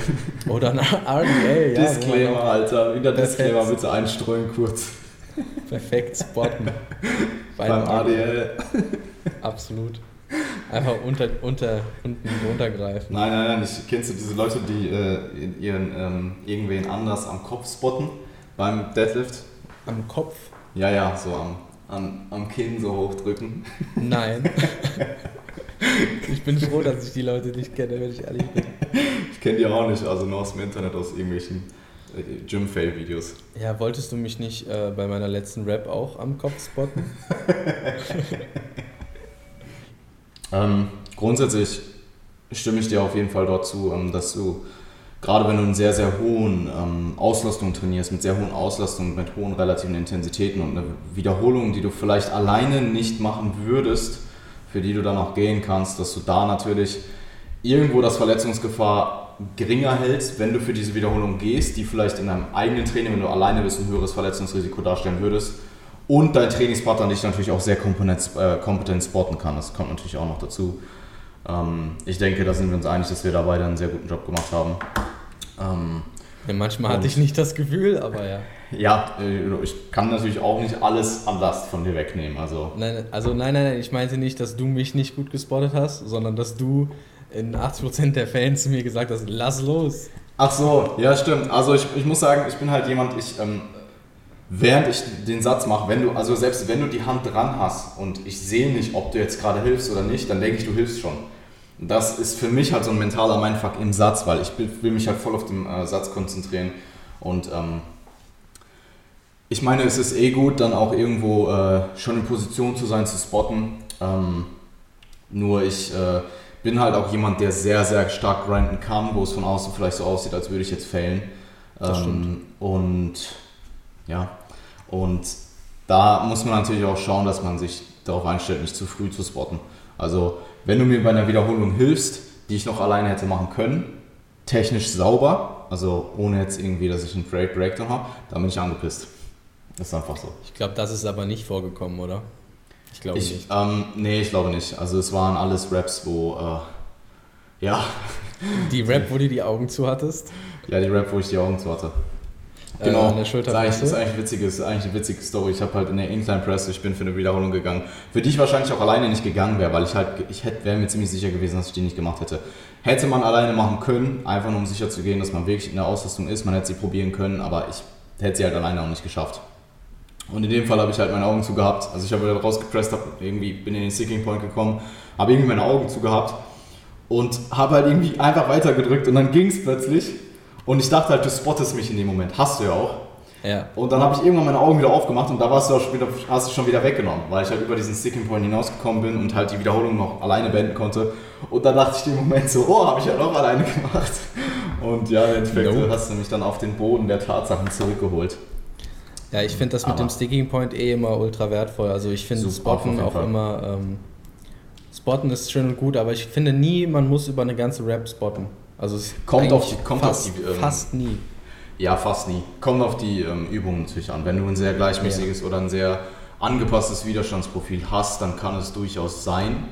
Speaker 2: Oder ein RDL, ja. man (laughs)
Speaker 1: Disclaimer, Alter. Wieder
Speaker 2: Perfekt.
Speaker 1: Disclaimer bitte einstreuen kurz.
Speaker 2: Perfekt spotten. (laughs)
Speaker 1: Beim ADL. (laughs)
Speaker 2: Absolut. Einfach unter, unter, unten drunter greifen.
Speaker 1: Nein, nein, nein. Ich, kennst du diese Leute, die äh, ihren, ähm, irgendwen anders am Kopf spotten beim Deadlift?
Speaker 2: Am Kopf?
Speaker 1: Ja, ja, so am, am, am Kinn so hochdrücken.
Speaker 2: Nein. (laughs) ich bin froh, dass ich die Leute nicht kenne, wenn ich ehrlich bin.
Speaker 1: Ich kenne die auch nicht, also nur aus dem Internet, aus irgendwelchen äh, Gym-Fail-Videos.
Speaker 2: Ja, wolltest du mich nicht äh, bei meiner letzten Rap auch am Kopf spotten? (laughs)
Speaker 1: Ähm, grundsätzlich stimme ich dir auf jeden Fall dort zu, ähm, dass du, gerade wenn du in sehr, sehr hohen ähm, Auslastungen trainierst, mit sehr hohen Auslastungen, mit hohen relativen Intensitäten und eine Wiederholung, die du vielleicht alleine nicht machen würdest, für die du dann auch gehen kannst, dass du da natürlich irgendwo das Verletzungsgefahr geringer hältst, wenn du für diese Wiederholung gehst, die vielleicht in deinem eigenen Training, wenn du alleine bist, ein höheres Verletzungsrisiko darstellen würdest. Und dein Trainingspartner dich natürlich auch sehr kompetent, äh, kompetent spotten kann. Das kommt natürlich auch noch dazu. Ähm, ich denke, da sind wir uns einig, dass wir da beide einen sehr guten Job gemacht haben. Ähm,
Speaker 2: Ja, manchmal hatte ich nicht das Gefühl, aber ja.
Speaker 1: ja, äh, ich kann natürlich auch nicht alles an Last von dir wegnehmen. Also
Speaker 2: Nein, also nein, nein, nein, ich meinte nicht, dass du mich nicht gut gespottet hast, sondern dass du in 80% der Fällen zu mir gesagt hast, lass los.
Speaker 1: Ach so, ja stimmt. Also ich, ich muss sagen, ich bin halt jemand, ich, ähm, während ich den Satz mache, wenn du, also selbst wenn du die Hand dran hast und ich sehe nicht, ob du jetzt gerade hilfst oder nicht, dann denke ich, du hilfst schon. Das ist für mich halt so ein mentaler Mindfuck im Satz, weil ich will, mich halt voll auf den äh, Satz konzentrieren und ähm, ich meine, es ist eh gut, dann auch irgendwo äh, schon in Position zu sein, zu spotten. Ähm, nur ich äh, bin halt auch jemand, der sehr, sehr stark grinden kann, wo es von außen vielleicht so aussieht, als würde ich jetzt failen. Ähm, und ja, und da muss man natürlich auch schauen, dass man sich darauf einstellt, nicht zu früh zu spotten. Also, wenn du mir bei einer Wiederholung hilfst, die ich noch alleine hätte machen können, technisch sauber, also ohne jetzt irgendwie, dass ich einen Break Breakdown habe, dann bin ich angepisst. Das ist einfach so.
Speaker 2: Ich glaube, das ist aber nicht vorgekommen, oder? Ich glaube
Speaker 1: Ich,
Speaker 2: nicht.
Speaker 1: ähm, nee, ich glaube nicht. Also es waren alles Raps, wo, äh, ja,
Speaker 2: Die Rap, wo (laughs) du die Augen zu hattest,
Speaker 1: ja, die Rap, wo ich die Augen zu hatte.
Speaker 2: Äh,
Speaker 1: Genau,
Speaker 2: an der
Speaker 1: das ist eigentlich,
Speaker 2: Schulterpresse.
Speaker 1: das ist eigentlich, witzig, ist eigentlich eine witzige Story. Ich habe halt in der Incline Press, ich bin für eine Wiederholung gegangen, für die ich wahrscheinlich auch alleine nicht gegangen wäre, weil ich halt, ich hätte, wäre mir ziemlich sicher gewesen, dass ich die nicht gemacht hätte. Hätte man alleine machen können, einfach nur um sicher zu gehen, dass man wirklich in der Ausrüstung ist, man hätte sie probieren können, aber ich hätte sie halt alleine auch nicht geschafft. Und in dem Fall habe ich halt meine Augen zu gehabt. Also ich habe wieder rausgepresst, hab irgendwie bin in den Sticking Point gekommen, habe irgendwie meine Augen zu gehabt und habe halt irgendwie einfach weitergedrückt und dann ging es plötzlich. Und ich dachte halt, du spottest mich in dem Moment. Hast du ja auch.
Speaker 2: Ja.
Speaker 1: Und dann habe ich irgendwann meine Augen wieder aufgemacht und da warst du auch schon wieder, hast du schon wieder weggenommen, weil ich halt über diesen Sticking Point hinausgekommen bin und halt die Wiederholung noch alleine beenden konnte. Und dann dachte ich im Moment so, oh, habe ich ja noch alleine (laughs) gemacht. Und ja, im Endeffekt
Speaker 2: Nope.
Speaker 1: hast du mich dann auf den Boden der Tatsachen zurückgeholt.
Speaker 2: Ja, ich finde das mit
Speaker 1: Aber-
Speaker 2: dem Sticking Point eh immer ultra wertvoll. Also ich finde Spotten auch
Speaker 1: Fall.
Speaker 2: immer. Ähm, spotten ist schön und gut, aber ich finde nie, man muss über eine ganze Rap spotten. Also es
Speaker 1: Kommt auf kommt auf
Speaker 2: fast,
Speaker 1: die, ähm,
Speaker 2: fast nie.
Speaker 1: Ja, fast nie. Kommt auf die ähm, Übungen natürlich an. Wenn du ein sehr gleichmäßiges oder ein sehr angepasstes Widerstandsprofil hast, dann kann es durchaus sein.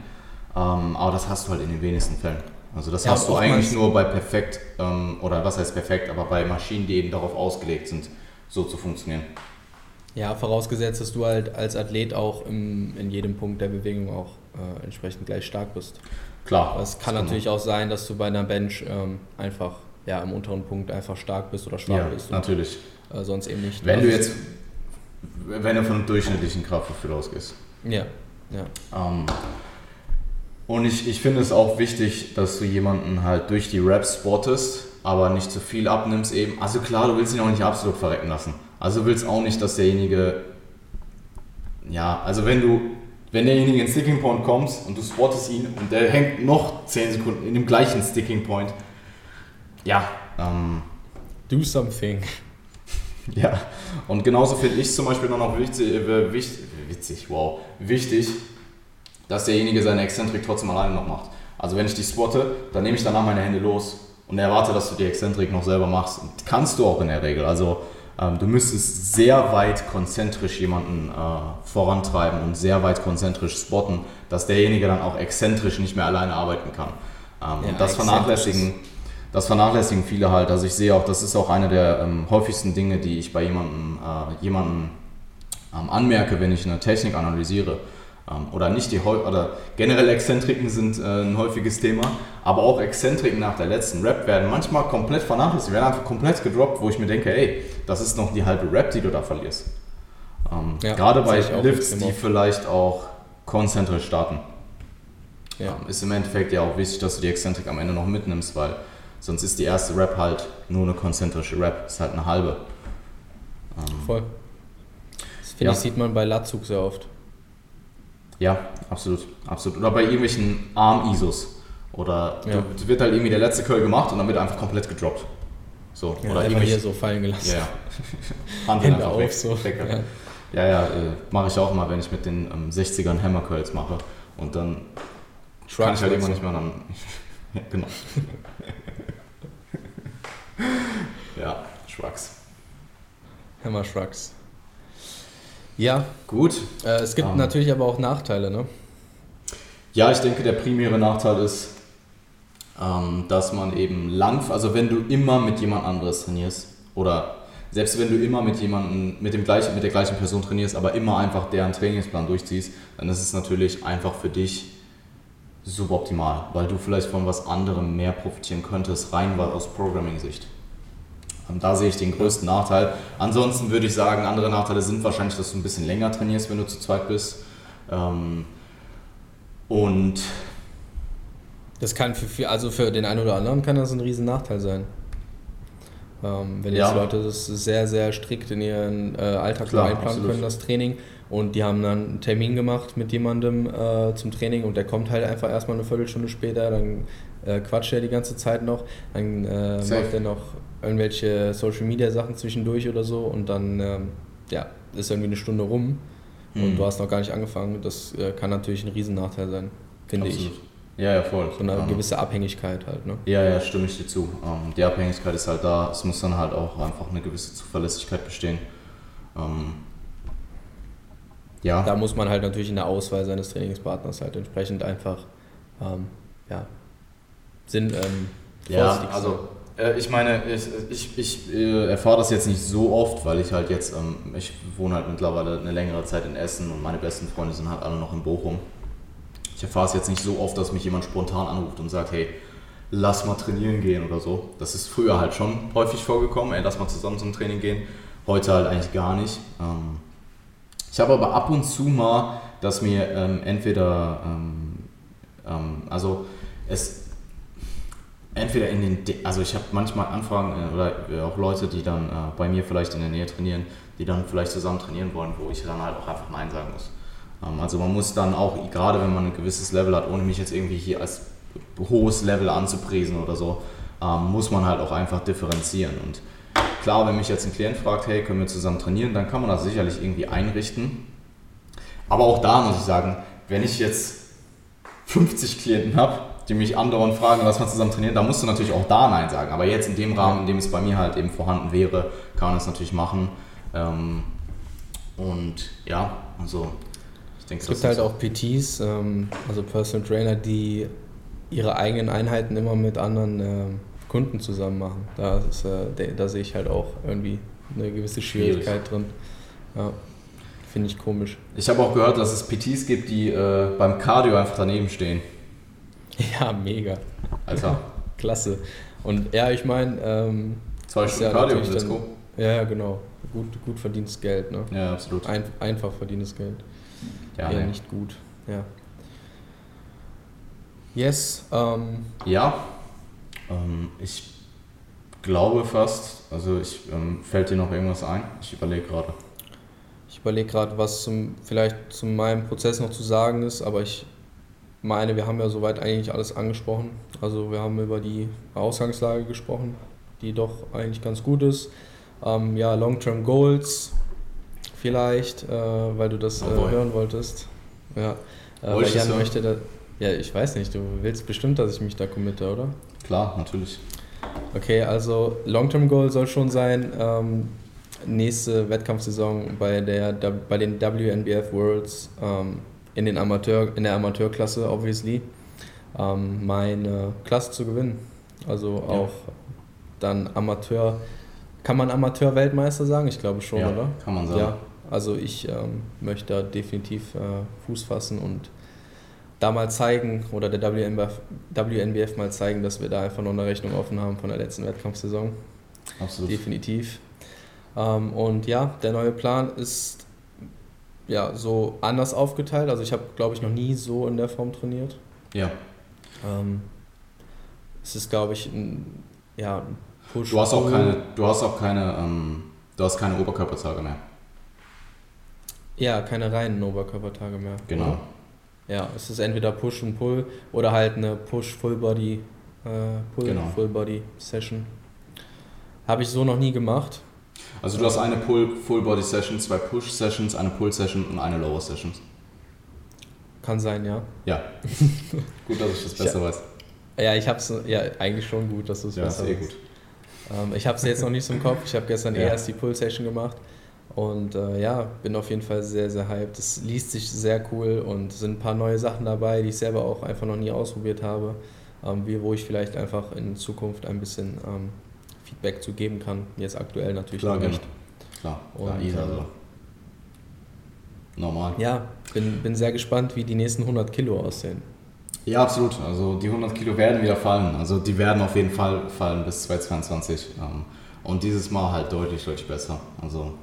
Speaker 1: Ähm, aber das hast du halt in den wenigsten Fällen. Also das
Speaker 2: Ja,
Speaker 1: hast du eigentlich nur bei perfekt, ähm, oder was heißt perfekt, aber bei Maschinen, die eben darauf ausgelegt sind, so zu funktionieren.
Speaker 2: Ja, vorausgesetzt, dass du halt als Athlet auch im, in jedem Punkt der Bewegung auch äh, entsprechend gleich stark bist.
Speaker 1: Klar.
Speaker 2: Es kann
Speaker 1: das
Speaker 2: natürlich auch sein, dass du bei einer Bench ähm, einfach ja, im unteren Punkt einfach stark bist oder schwach
Speaker 1: Ja,
Speaker 2: bist
Speaker 1: natürlich.
Speaker 2: äh, sonst eben nicht.
Speaker 1: Wenn du
Speaker 2: Also-
Speaker 1: jetzt, wenn du von einem durchschnittlichen Kraftgefühl ausgehst.
Speaker 2: Ja, ja.
Speaker 1: Ähm, Und ich, ich finde es auch wichtig, dass du jemanden halt durch die Raps spottest, aber nicht zu viel abnimmst eben. Also klar, du willst ihn auch nicht absolut verrecken lassen. Also du willst auch nicht, dass derjenige, ja, also wenn du, wenn derjenige in Sticking Point kommt und du spottest ihn und der hängt noch 10 Sekunden in dem gleichen Sticking Point, ja, ähm,
Speaker 2: Do something. (laughs)
Speaker 1: Ja, und genauso finde ich zum Beispiel noch wichtig, äh, wichtig, witzig, wow, wichtig, dass derjenige seine Exzentrik trotzdem alleine noch macht. Also wenn ich die spotte, dann nehme ich danach meine Hände los und erwarte, dass du die Exzentrik noch selber machst. Und kannst du auch in der Regel. Also ähm, du müsstest sehr weit konzentrisch jemanden äh, vorantreiben und sehr weit konzentrisch spotten, dass derjenige dann auch exzentrisch nicht mehr alleine arbeiten kann. Ähm, ja, und das vernachlässigen das vernachlässigen viele halt. Also ich sehe auch, das ist auch eine der ähm, häufigsten Dinge, die ich bei jemandem, äh, jemandem ähm, anmerke, wenn ich eine Technik analysiere. Ähm, oder nicht die oder generell Exzentriken sind äh, ein häufiges Thema, aber auch Exzentriken nach der letzten Rap werden manchmal komplett vernachlässigt, werden einfach komplett gedroppt, wo ich mir denke, ey, das ist noch die halbe Rap, die du da verlierst. Ähm, ja, gerade bei Lifts, die vielleicht auch konzentrisch starten. Ja. Ähm, ist im Endeffekt ja auch wichtig, dass du die Exzentrik am Ende noch mitnimmst, weil Sonst ist die erste Rap halt nur eine konzentrische Rap, ist halt eine halbe.
Speaker 2: Ähm, Voll. Das finde ja. ich, sieht man bei Latzug sehr oft.
Speaker 1: Ja, absolut, absolut. Oder bei irgendwelchen Arm-ISOs. Oder ja. wird halt irgendwie der letzte Curl gemacht und dann wird einfach komplett gedroppt.
Speaker 2: So, ja, oder irgendwie hier so fallen gelassen.
Speaker 1: Ja, ja. (laughs) Hände auf, weg, so. Weg, ja. ja, ja, äh, mache ich auch immer, wenn ich mit den ähm, 60ern Hammer Curls mache. Und dann Trucks kann ich halt immer nicht mehr dann. (laughs) ja, genau. (laughs) ja, Shrugs.
Speaker 2: Hammer Shrugs. Ja. Gut. Äh, es gibt ähm. natürlich aber auch Nachteile, ne?
Speaker 1: Ja, ich denke, der primäre Nachteil ist, ähm, dass man eben lang, also wenn du immer mit jemand anderes trainierst oder selbst wenn du immer mit jemandem, mit, dem gleichen, mit der gleichen Person trainierst, aber immer einfach deren Trainingsplan durchziehst, dann ist es natürlich einfach für dich suboptimal, weil du vielleicht von was anderem mehr profitieren könntest, rein aus Programming-Sicht. Da sehe ich den größten Nachteil. Ansonsten würde ich sagen, andere Nachteile sind wahrscheinlich, dass du ein bisschen länger trainierst, wenn du zu zweit bist. Ähm, und
Speaker 2: das kann für, für, also für den einen oder anderen kann das ein riesen Nachteil sein. Ähm, wenn jetzt ja. Leute das sehr, sehr strikt in ihren äh, Alltag Klar, einplanen absolut. können, das Training, und die haben dann einen Termin gemacht mit jemandem äh, zum Training und der kommt halt einfach erstmal eine Viertelstunde später, dann äh, quatscht er die ganze Zeit noch, dann äh, macht er noch irgendwelche Social Media Sachen zwischendurch oder so und dann ähm, ja, ist irgendwie eine Stunde rum mhm. und du hast noch gar nicht angefangen. Das äh, kann natürlich ein Riesennachteil sein, finde ich.
Speaker 1: Ja, ja, voll.
Speaker 2: So eine um, gewisse Abhängigkeit halt, ne?
Speaker 1: Ja, ja, stimme ich dir zu. Um, ähm, die Abhängigkeit ist halt da. Es muss dann halt auch einfach eine gewisse Zuverlässigkeit bestehen. Um, ähm,
Speaker 2: ja. Da muss man halt natürlich in der Auswahl seines Trainingspartners halt entsprechend einfach ähm, ja, Sinn ähm,
Speaker 1: Ja, also äh, ich meine, ich, ich, ich äh, erfahre das jetzt nicht so oft, weil ich halt jetzt, ähm, ich wohne halt mittlerweile eine längere Zeit in Essen und meine besten Freunde sind halt alle noch in Bochum. Ich erfahre es jetzt nicht so oft, dass mich jemand spontan anruft und sagt, hey, lass mal trainieren gehen oder so. Das ist früher halt schon häufig vorgekommen, ey, lass mal zusammen zum Training gehen. Heute halt eigentlich gar nicht. Ähm, ich habe aber ab und zu mal, dass mir ähm, entweder, ähm, ähm, also es, entweder in den, also ich habe manchmal Anfragen äh, oder auch Leute, die dann äh, bei mir vielleicht in der Nähe trainieren, die dann vielleicht zusammen trainieren wollen, wo ich dann halt auch einfach Nein sagen muss. Ähm, also man muss dann auch, gerade wenn man ein gewisses Level hat, ohne mich jetzt irgendwie hier als hohes Level anzupriesen oder so, ähm, muss man halt auch einfach differenzieren und Klar, wenn mich jetzt ein Klient fragt, hey, können wir zusammen trainieren, dann kann man das sicherlich irgendwie einrichten. Aber auch da muss ich sagen, wenn ich jetzt 50 Klienten habe, die mich andauernd fragen, lass mal zusammen trainieren, dann musst du natürlich auch da Nein sagen. Aber jetzt in dem Rahmen, in dem es bei mir halt eben vorhanden wäre, kann man das natürlich machen. Ähm, und ja, also
Speaker 2: ich denke, es gibt halt auch PTs, ähm, also Personal Trainer, die ihre eigenen Einheiten immer mit anderen ähm, Kunden zusammen machen. Da, ist, äh, da sehe ich halt auch irgendwie eine gewisse Schwierigkeit drin. Ja, finde ich komisch.
Speaker 1: Ich habe auch gehört, dass es PTs gibt, die äh, beim Cardio einfach daneben stehen.
Speaker 2: Ja, mega. Alter. (laughs) Klasse. Und ja, ich meine, ähm,
Speaker 1: zwei Stunden ja Cardio, let's go.
Speaker 2: Ja, genau. Gut, gut verdientes Geld, ne?
Speaker 1: Ja, absolut.
Speaker 2: Ein, einfach verdientes Geld. Ja, Eher nee. nicht gut, ja. Yes. Ähm.
Speaker 1: Ja, ähm, ich glaube fast, also ich, ähm, fällt dir noch irgendwas ein? Ich überlege gerade.
Speaker 2: Ich überlege gerade, was zum, vielleicht zu meinem Prozess noch zu sagen ist, aber ich meine, wir haben ja soweit eigentlich alles angesprochen. Also wir haben über die Ausgangslage gesprochen, die doch eigentlich ganz gut ist. Ähm, ja, Long-Term Goals vielleicht, äh, weil du das äh, hören wolltest. Ja, äh, weil Jan möchte da, ja, ich weiß nicht, du willst bestimmt, dass ich mich da committe, oder?
Speaker 1: Klar, natürlich.
Speaker 2: Okay, also Long-Term Goal soll schon sein, ähm, nächste Wettkampfsaison bei, der, bei den WNBF Worlds ähm, in, den Amateur, in der Amateurklasse, obviously, ähm, meine Klasse zu gewinnen. Also auch ja. dann Amateur, kann man Amateur-Weltmeister sagen? Ich glaube schon,
Speaker 1: ja,
Speaker 2: oder?
Speaker 1: kann man sagen. Ja,
Speaker 2: also ich ähm, möchte da definitiv äh, Fuß fassen und da mal zeigen oder der WNBF, WNBF mal zeigen, dass wir da einfach noch eine Rechnung offen haben von der letzten Wettkampfsaison.
Speaker 1: Absolut.
Speaker 2: Definitiv. Ähm, und ja, der neue Plan ist ja so anders aufgeteilt. Also ich habe, glaube ich, noch nie so in der Form trainiert.
Speaker 1: Ja.
Speaker 2: Ähm, es ist, glaube ich, ein, ja, ein
Speaker 1: Push. Du hast auch keine, du hast auch keine, ähm, du hast keine Oberkörpertage mehr.
Speaker 2: Ja, keine reinen Oberkörpertage mehr.
Speaker 1: Genau.
Speaker 2: Ja, es ist entweder Push und Pull oder halt eine Push Full Body äh, Pull genau. Full Body Session. Habe ich so noch nie gemacht.
Speaker 1: Also du hast eine Pull Full Body Session, zwei Push Sessions, eine Pull Session und eine Lower Session.
Speaker 2: Kann sein, ja.
Speaker 1: Ja. (laughs) gut, dass ich das besser ich, weiß.
Speaker 2: Ja, ich habe es ja eigentlich schon gut, dass du es
Speaker 1: ja, besser weißt. Ja, gut.
Speaker 2: Ähm, ich habe es jetzt noch nicht so im Kopf. Ich habe gestern ja. erst die Pull Session gemacht. Und äh, ja, bin auf jeden Fall sehr, sehr hyped. Es liest sich sehr cool und sind ein paar neue Sachen dabei, die ich selber auch einfach noch nie ausprobiert habe, ähm, wie, wo ich vielleicht einfach in Zukunft ein bisschen ähm, Feedback zu geben kann. Jetzt aktuell natürlich
Speaker 1: klar, noch nicht. Klar,
Speaker 2: klar, und,
Speaker 1: klar, also. Normal.
Speaker 2: Ja, bin, bin sehr gespannt, wie die nächsten 100 Kilo aussehen.
Speaker 1: Ja, absolut. Also die 100 Kilo werden wieder fallen. Also die werden auf jeden Fall fallen bis 2022. Ähm, und dieses Mal halt deutlich, deutlich besser. Also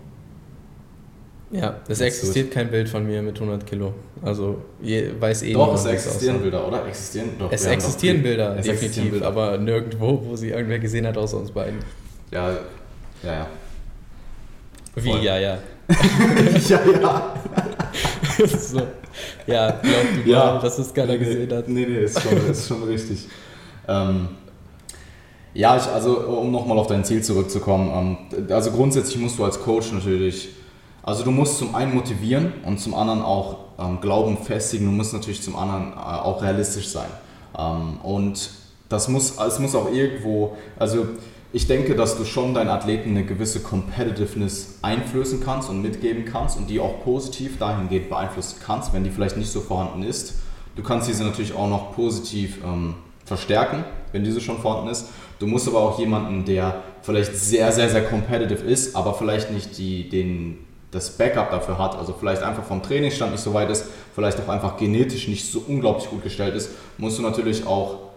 Speaker 2: ja, es existiert kein Bild von mir mit 100 Kilo. Also je, weiß eh
Speaker 1: Doch, es existieren Bilder, oder? Existieren,
Speaker 2: doch, es existieren Bilder, es definitiv, existieren Bilder. aber nirgendwo, wo sie irgendwer gesehen hat, außer uns beiden.
Speaker 1: Ja, ja, ja.
Speaker 2: Wie, Voll. ja, ja. (laughs)
Speaker 1: ja, ja. (laughs)
Speaker 2: so. Ja, glaub du ja. mal, dass es keiner
Speaker 1: nee,
Speaker 2: gesehen hat.
Speaker 1: Nee, nee, ist schon, ist schon richtig. Ähm, ja, ich, also um nochmal auf dein Ziel zurückzukommen, ähm, also grundsätzlich musst du als Coach natürlich also du musst zum einen motivieren und zum anderen auch ähm, Glauben festigen. Du musst natürlich zum anderen äh, auch realistisch sein. Ähm, und das muss, es muss auch irgendwo, also ich denke, dass du schon deinen Athleten eine gewisse Competitiveness einflößen kannst und mitgeben kannst und die auch positiv dahingehend beeinflussen kannst, wenn die vielleicht nicht so vorhanden ist. Du kannst diese natürlich auch noch positiv ähm, verstärken, wenn diese schon vorhanden ist. Du musst aber auch jemanden, der vielleicht sehr, sehr, sehr competitive ist, aber vielleicht nicht die, den, das Backup dafür hat, also vielleicht einfach vom Trainingsstand nicht so weit ist, vielleicht auch einfach genetisch nicht so unglaublich gut gestellt ist, musst du natürlich auch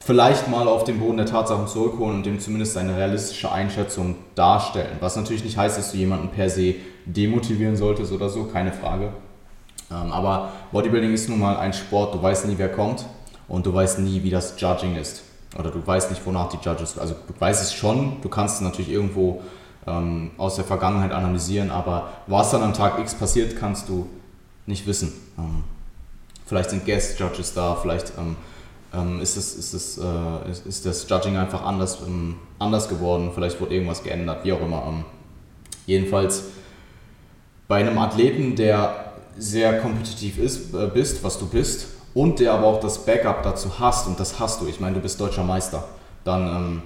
Speaker 1: vielleicht mal auf den Boden der Tatsachen zurückholen und dem zumindest eine realistische Einschätzung darstellen. Was natürlich nicht heißt, dass du jemanden per se demotivieren solltest oder so, keine Frage. Ähm, aber Bodybuilding ist nun mal ein Sport, du weißt nie, wer kommt und du weißt nie, wie das Judging ist. Oder du weißt nicht, wonach die Judges, also du weißt es schon, du kannst es natürlich irgendwo ähm, aus der Vergangenheit analysieren, aber was dann am Tag X passiert, kannst du nicht wissen. Ähm, vielleicht sind Guest Judges da, vielleicht ähm, ähm ist, das, ist, das, äh, ist, ist, das Judging einfach anders, ähm, anders geworden, vielleicht wurde irgendwas geändert, wie auch immer. Ähm, jedenfalls bei einem Athleten, der sehr kompetitiv ist, äh, bist, was du bist, und der aber auch das Backup dazu hast, und das hast du, ich meine, du bist deutscher Meister, dann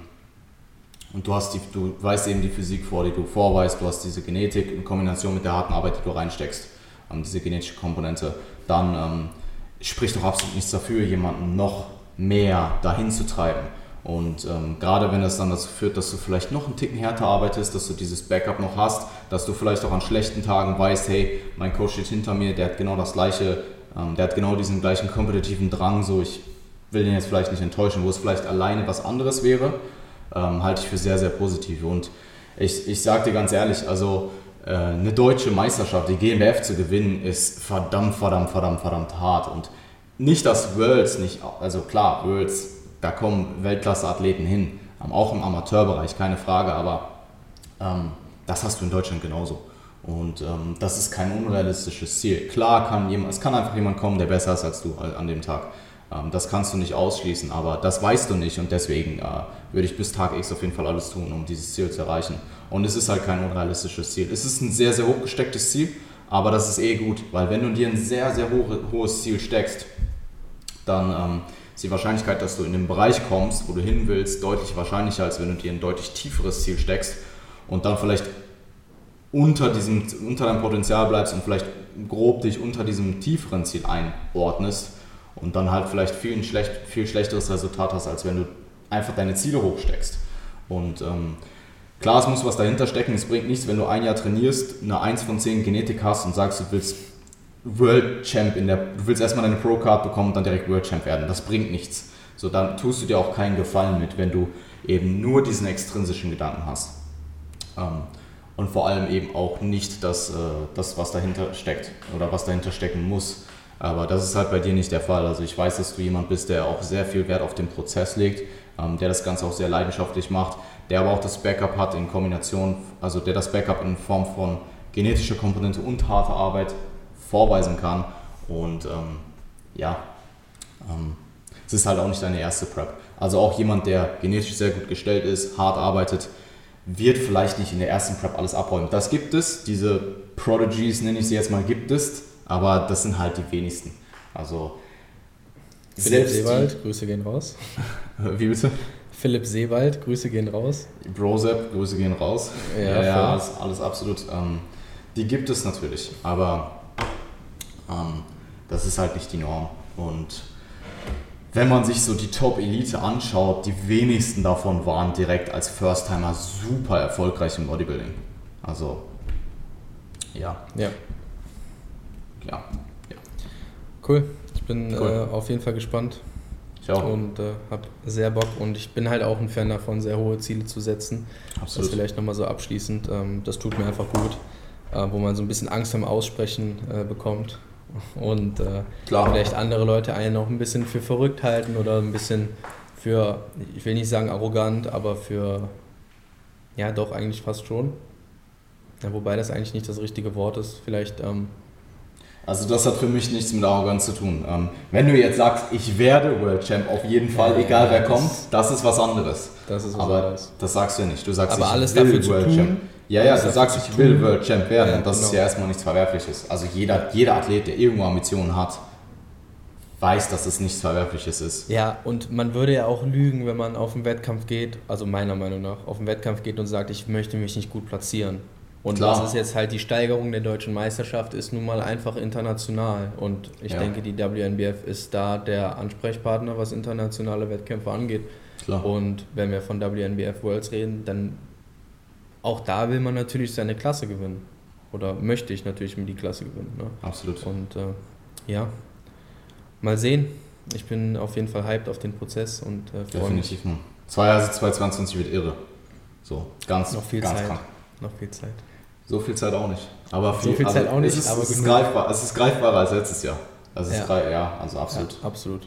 Speaker 1: und du, hast die, du weißt eben die Physik vor, die du vorweist, du hast diese Genetik in Kombination mit der harten Arbeit, die du reinsteckst, ähm, diese genetische Komponente, dann ähm, spricht doch absolut nichts dafür, jemanden noch mehr dahin zu treiben. Und ähm, gerade wenn das dann dazu führt, dass du vielleicht noch einen Ticken härter arbeitest, dass du dieses Backup noch hast, dass du vielleicht auch an schlechten Tagen weißt, hey, mein Coach steht hinter mir, der hat genau das gleiche, ähm, der hat genau diesen gleichen kompetitiven Drang, so ich will den jetzt vielleicht nicht enttäuschen, wo es vielleicht alleine was anderes wäre, ähm, halte ich für sehr, sehr positiv. Und ich, ich sage dir ganz ehrlich, also äh, eine deutsche Meisterschaft, die GmbF zu gewinnen, ist verdammt, verdammt, verdammt, verdammt hart. Und nicht, dass Worlds nicht, also klar, Worlds, da kommen Weltklasse-Athleten hin, auch im Amateurbereich, keine Frage, aber ähm, das hast du in Deutschland genauso. Und ähm, das ist kein unrealistisches Ziel. Klar kann jemand, es kann einfach jemand kommen, der besser ist als du an dem Tag. Ähm, das kannst du nicht ausschließen, aber das weißt du nicht und deswegen äh, würde ich bis Tag X auf jeden Fall alles tun, um dieses Ziel zu erreichen. Und es ist halt kein unrealistisches Ziel. Es ist ein sehr, sehr hoch gestecktes Ziel, aber das ist eh gut, weil wenn du dir ein sehr, sehr hohe, hohes Ziel steckst, dann ähm, ist die Wahrscheinlichkeit, dass du in den Bereich kommst, wo du hin willst, deutlich wahrscheinlicher, als wenn du dir ein deutlich tieferes Ziel steckst und dann vielleicht unter, diesem, unter deinem Potenzial bleibst und vielleicht grob dich unter diesem tieferen Ziel einordnest und dann halt vielleicht viel, ein schlecht, viel schlechteres Resultat hast, als wenn du einfach deine Ziele hochsteckst. Und ähm, klar, es muss was dahinter stecken. Es bringt nichts, wenn du ein Jahr trainierst, eine 1 von 10 Genetik hast und sagst, du willst World Champ in der, du willst erstmal deine Pro Card bekommen und dann direkt World Champ werden. Das bringt nichts. So, dann tust du dir auch keinen Gefallen mit, wenn du eben nur diesen extrinsischen Gedanken hast. Ähm, und vor allem eben auch nicht das, äh, das, was dahinter steckt oder was dahinter stecken muss. Aber das ist halt bei dir nicht der Fall. Also ich weiß, dass du jemand bist, der auch sehr viel Wert auf den Prozess legt, ähm, der das Ganze auch sehr leidenschaftlich macht, der aber auch das Backup hat in Kombination, also der das Backup in Form von genetischer Komponente und harter Arbeit vorweisen kann. Und ähm, ja, ähm, es ist halt auch nicht deine erste Prep. Also auch jemand, der genetisch sehr gut gestellt ist, hart arbeitet, wird vielleicht nicht in der ersten Prep alles abräumen. Das gibt es, diese Prodigies nenne ich sie jetzt mal, gibt es, aber das sind halt die wenigsten. Also
Speaker 2: Philipp Seewald, Grüße gehen raus. (laughs)
Speaker 1: Wie bitte?
Speaker 2: Philipp Seewald, Grüße gehen raus.
Speaker 1: Brosep, Grüße gehen raus. Ja, ja, ja alles, alles, absolut. Ähm, die gibt es natürlich, aber ähm, das ist halt nicht die Norm. Und wenn man sich so die Top-Elite anschaut, die wenigsten davon waren direkt als First-Timer super erfolgreich im Bodybuilding. Also, ja.
Speaker 2: Ja.
Speaker 1: Ja. ja.
Speaker 2: Cool. Ich bin cool. äh, auf jeden Fall gespannt.
Speaker 1: Ich auch.
Speaker 2: Und äh, habe sehr Bock und ich bin halt auch ein Fan davon, sehr hohe Ziele zu setzen. Absolut. Das vielleicht nochmal so abschließend. Ähm, das tut mir einfach gut, äh, wo man so ein bisschen Angst am Aussprechen äh, bekommt und äh, vielleicht andere Leute einen auch ein bisschen für verrückt halten oder ein bisschen für, ich will nicht sagen arrogant, aber für, ja doch eigentlich fast schon. Ja, wobei das eigentlich nicht das richtige Wort ist. Vielleicht. Ähm,
Speaker 1: also das hat für mich nichts mit Arroganz zu tun. Ähm, wenn du jetzt sagst, ich werde World Champ auf jeden Fall, ja, egal ja, wer das kommt, das ist was anderes.
Speaker 2: Das ist was
Speaker 1: aber
Speaker 2: anderes.
Speaker 1: das sagst du nicht. Du sagst,
Speaker 2: aber alles dafür zu World tun, Champ.
Speaker 1: Ja, ja, du sagst, ich will World Champ werden ja, und das genau. ist ja erstmal nichts Verwerfliches. Also jeder, jeder Athlet, der irgendwo Ambitionen hat, weiß, dass es nichts Verwerfliches ist.
Speaker 2: Ja, und man würde ja auch lügen, wenn man auf den Wettkampf geht, also meiner Meinung nach, auf den Wettkampf geht und sagt, ich möchte mich nicht gut platzieren. Und Klar. was ist jetzt halt die Steigerung der deutschen Meisterschaft, ist nun mal einfach international. Und ich ja. denke, die WNBF ist da der Ansprechpartner, was internationale Wettkämpfe angeht. Klar. Und wenn wir von WNBF Worlds reden, dann auch da will man natürlich seine Klasse gewinnen. Oder möchte ich natürlich mir die Klasse gewinnen. Ne?
Speaker 1: Absolut.
Speaker 2: Und äh, ja, mal sehen. Ich bin auf jeden Fall hyped auf den Prozess und äh,
Speaker 1: freue Definitiv. mich. Zwei Jahre 2022 wird irre. So, ganz,
Speaker 2: noch viel
Speaker 1: ganz
Speaker 2: Zeit.
Speaker 1: krank.
Speaker 2: Noch viel Zeit.
Speaker 1: So viel Zeit auch nicht. Aber
Speaker 2: viel, so viel Zeit
Speaker 1: also
Speaker 2: auch nicht.
Speaker 1: Es ist, aber es ist greifbar. Es ist greifbarer als letztes Jahr. Also ja. Greif, ja, also absolut.
Speaker 2: Ja, absolut.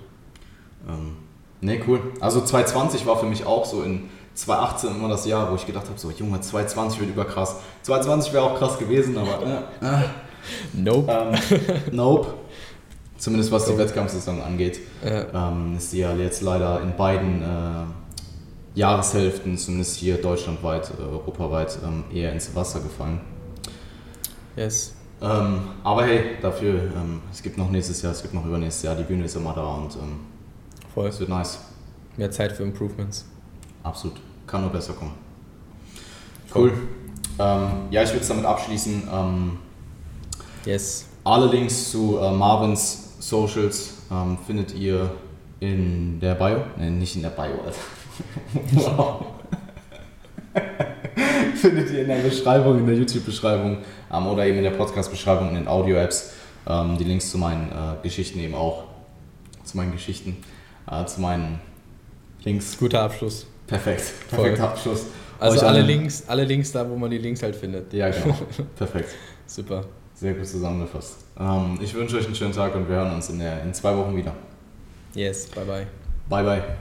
Speaker 1: Ähm, ne, cool. Also 2020 war für mich auch so in 2018 immer das Jahr, wo ich gedacht habe, so Junge, 2020 wird überkrass. 2020 wäre auch krass gewesen, aber äh, äh.
Speaker 2: nope.
Speaker 1: Ähm, nope. Zumindest was die Wettkampfsaison angeht, ja. ähm, ist die ja jetzt leider in beiden äh, Jahreshälften, zumindest hier deutschlandweit, äh, europaweit, ähm, eher ins Wasser gefallen.
Speaker 2: Yes.
Speaker 1: Ähm, aber hey, dafür, ähm, es gibt noch nächstes Jahr, es gibt noch übernächstes Jahr, die Bühne ist immer da und ähm,
Speaker 2: Voll.
Speaker 1: es wird nice.
Speaker 2: Mehr Zeit für Improvements.
Speaker 1: Absolut. Kann nur besser kommen. Cool. Ähm, ja, ich würde es damit abschließen. Ähm,
Speaker 2: yes.
Speaker 1: Alle Links zu äh, Marvins Socials findet ihr in der Bio. Ne, nicht in der Bio, Alter. Wow. (laughs) findet ihr in der Beschreibung, in der YouTube-Beschreibung ähm, oder eben in der Podcast-Beschreibung in den Audio-Apps. Ähm, die Links zu meinen äh, Geschichten eben auch. Zu meinen Geschichten. Äh, zu meinen Links.
Speaker 2: Guter Abschluss.
Speaker 1: Perfekt, perfekter Abschluss.
Speaker 2: Also alle Links, alle Links da, wo man die Links halt findet.
Speaker 1: Ja, genau. (laughs) Perfekt.
Speaker 2: Super.
Speaker 1: Sehr gut zusammengefasst. Ähm, ich wünsche euch einen schönen Tag und wir hören uns in, der, in zwei Wochen wieder.
Speaker 2: Yes, bye bye.
Speaker 1: Bye bye.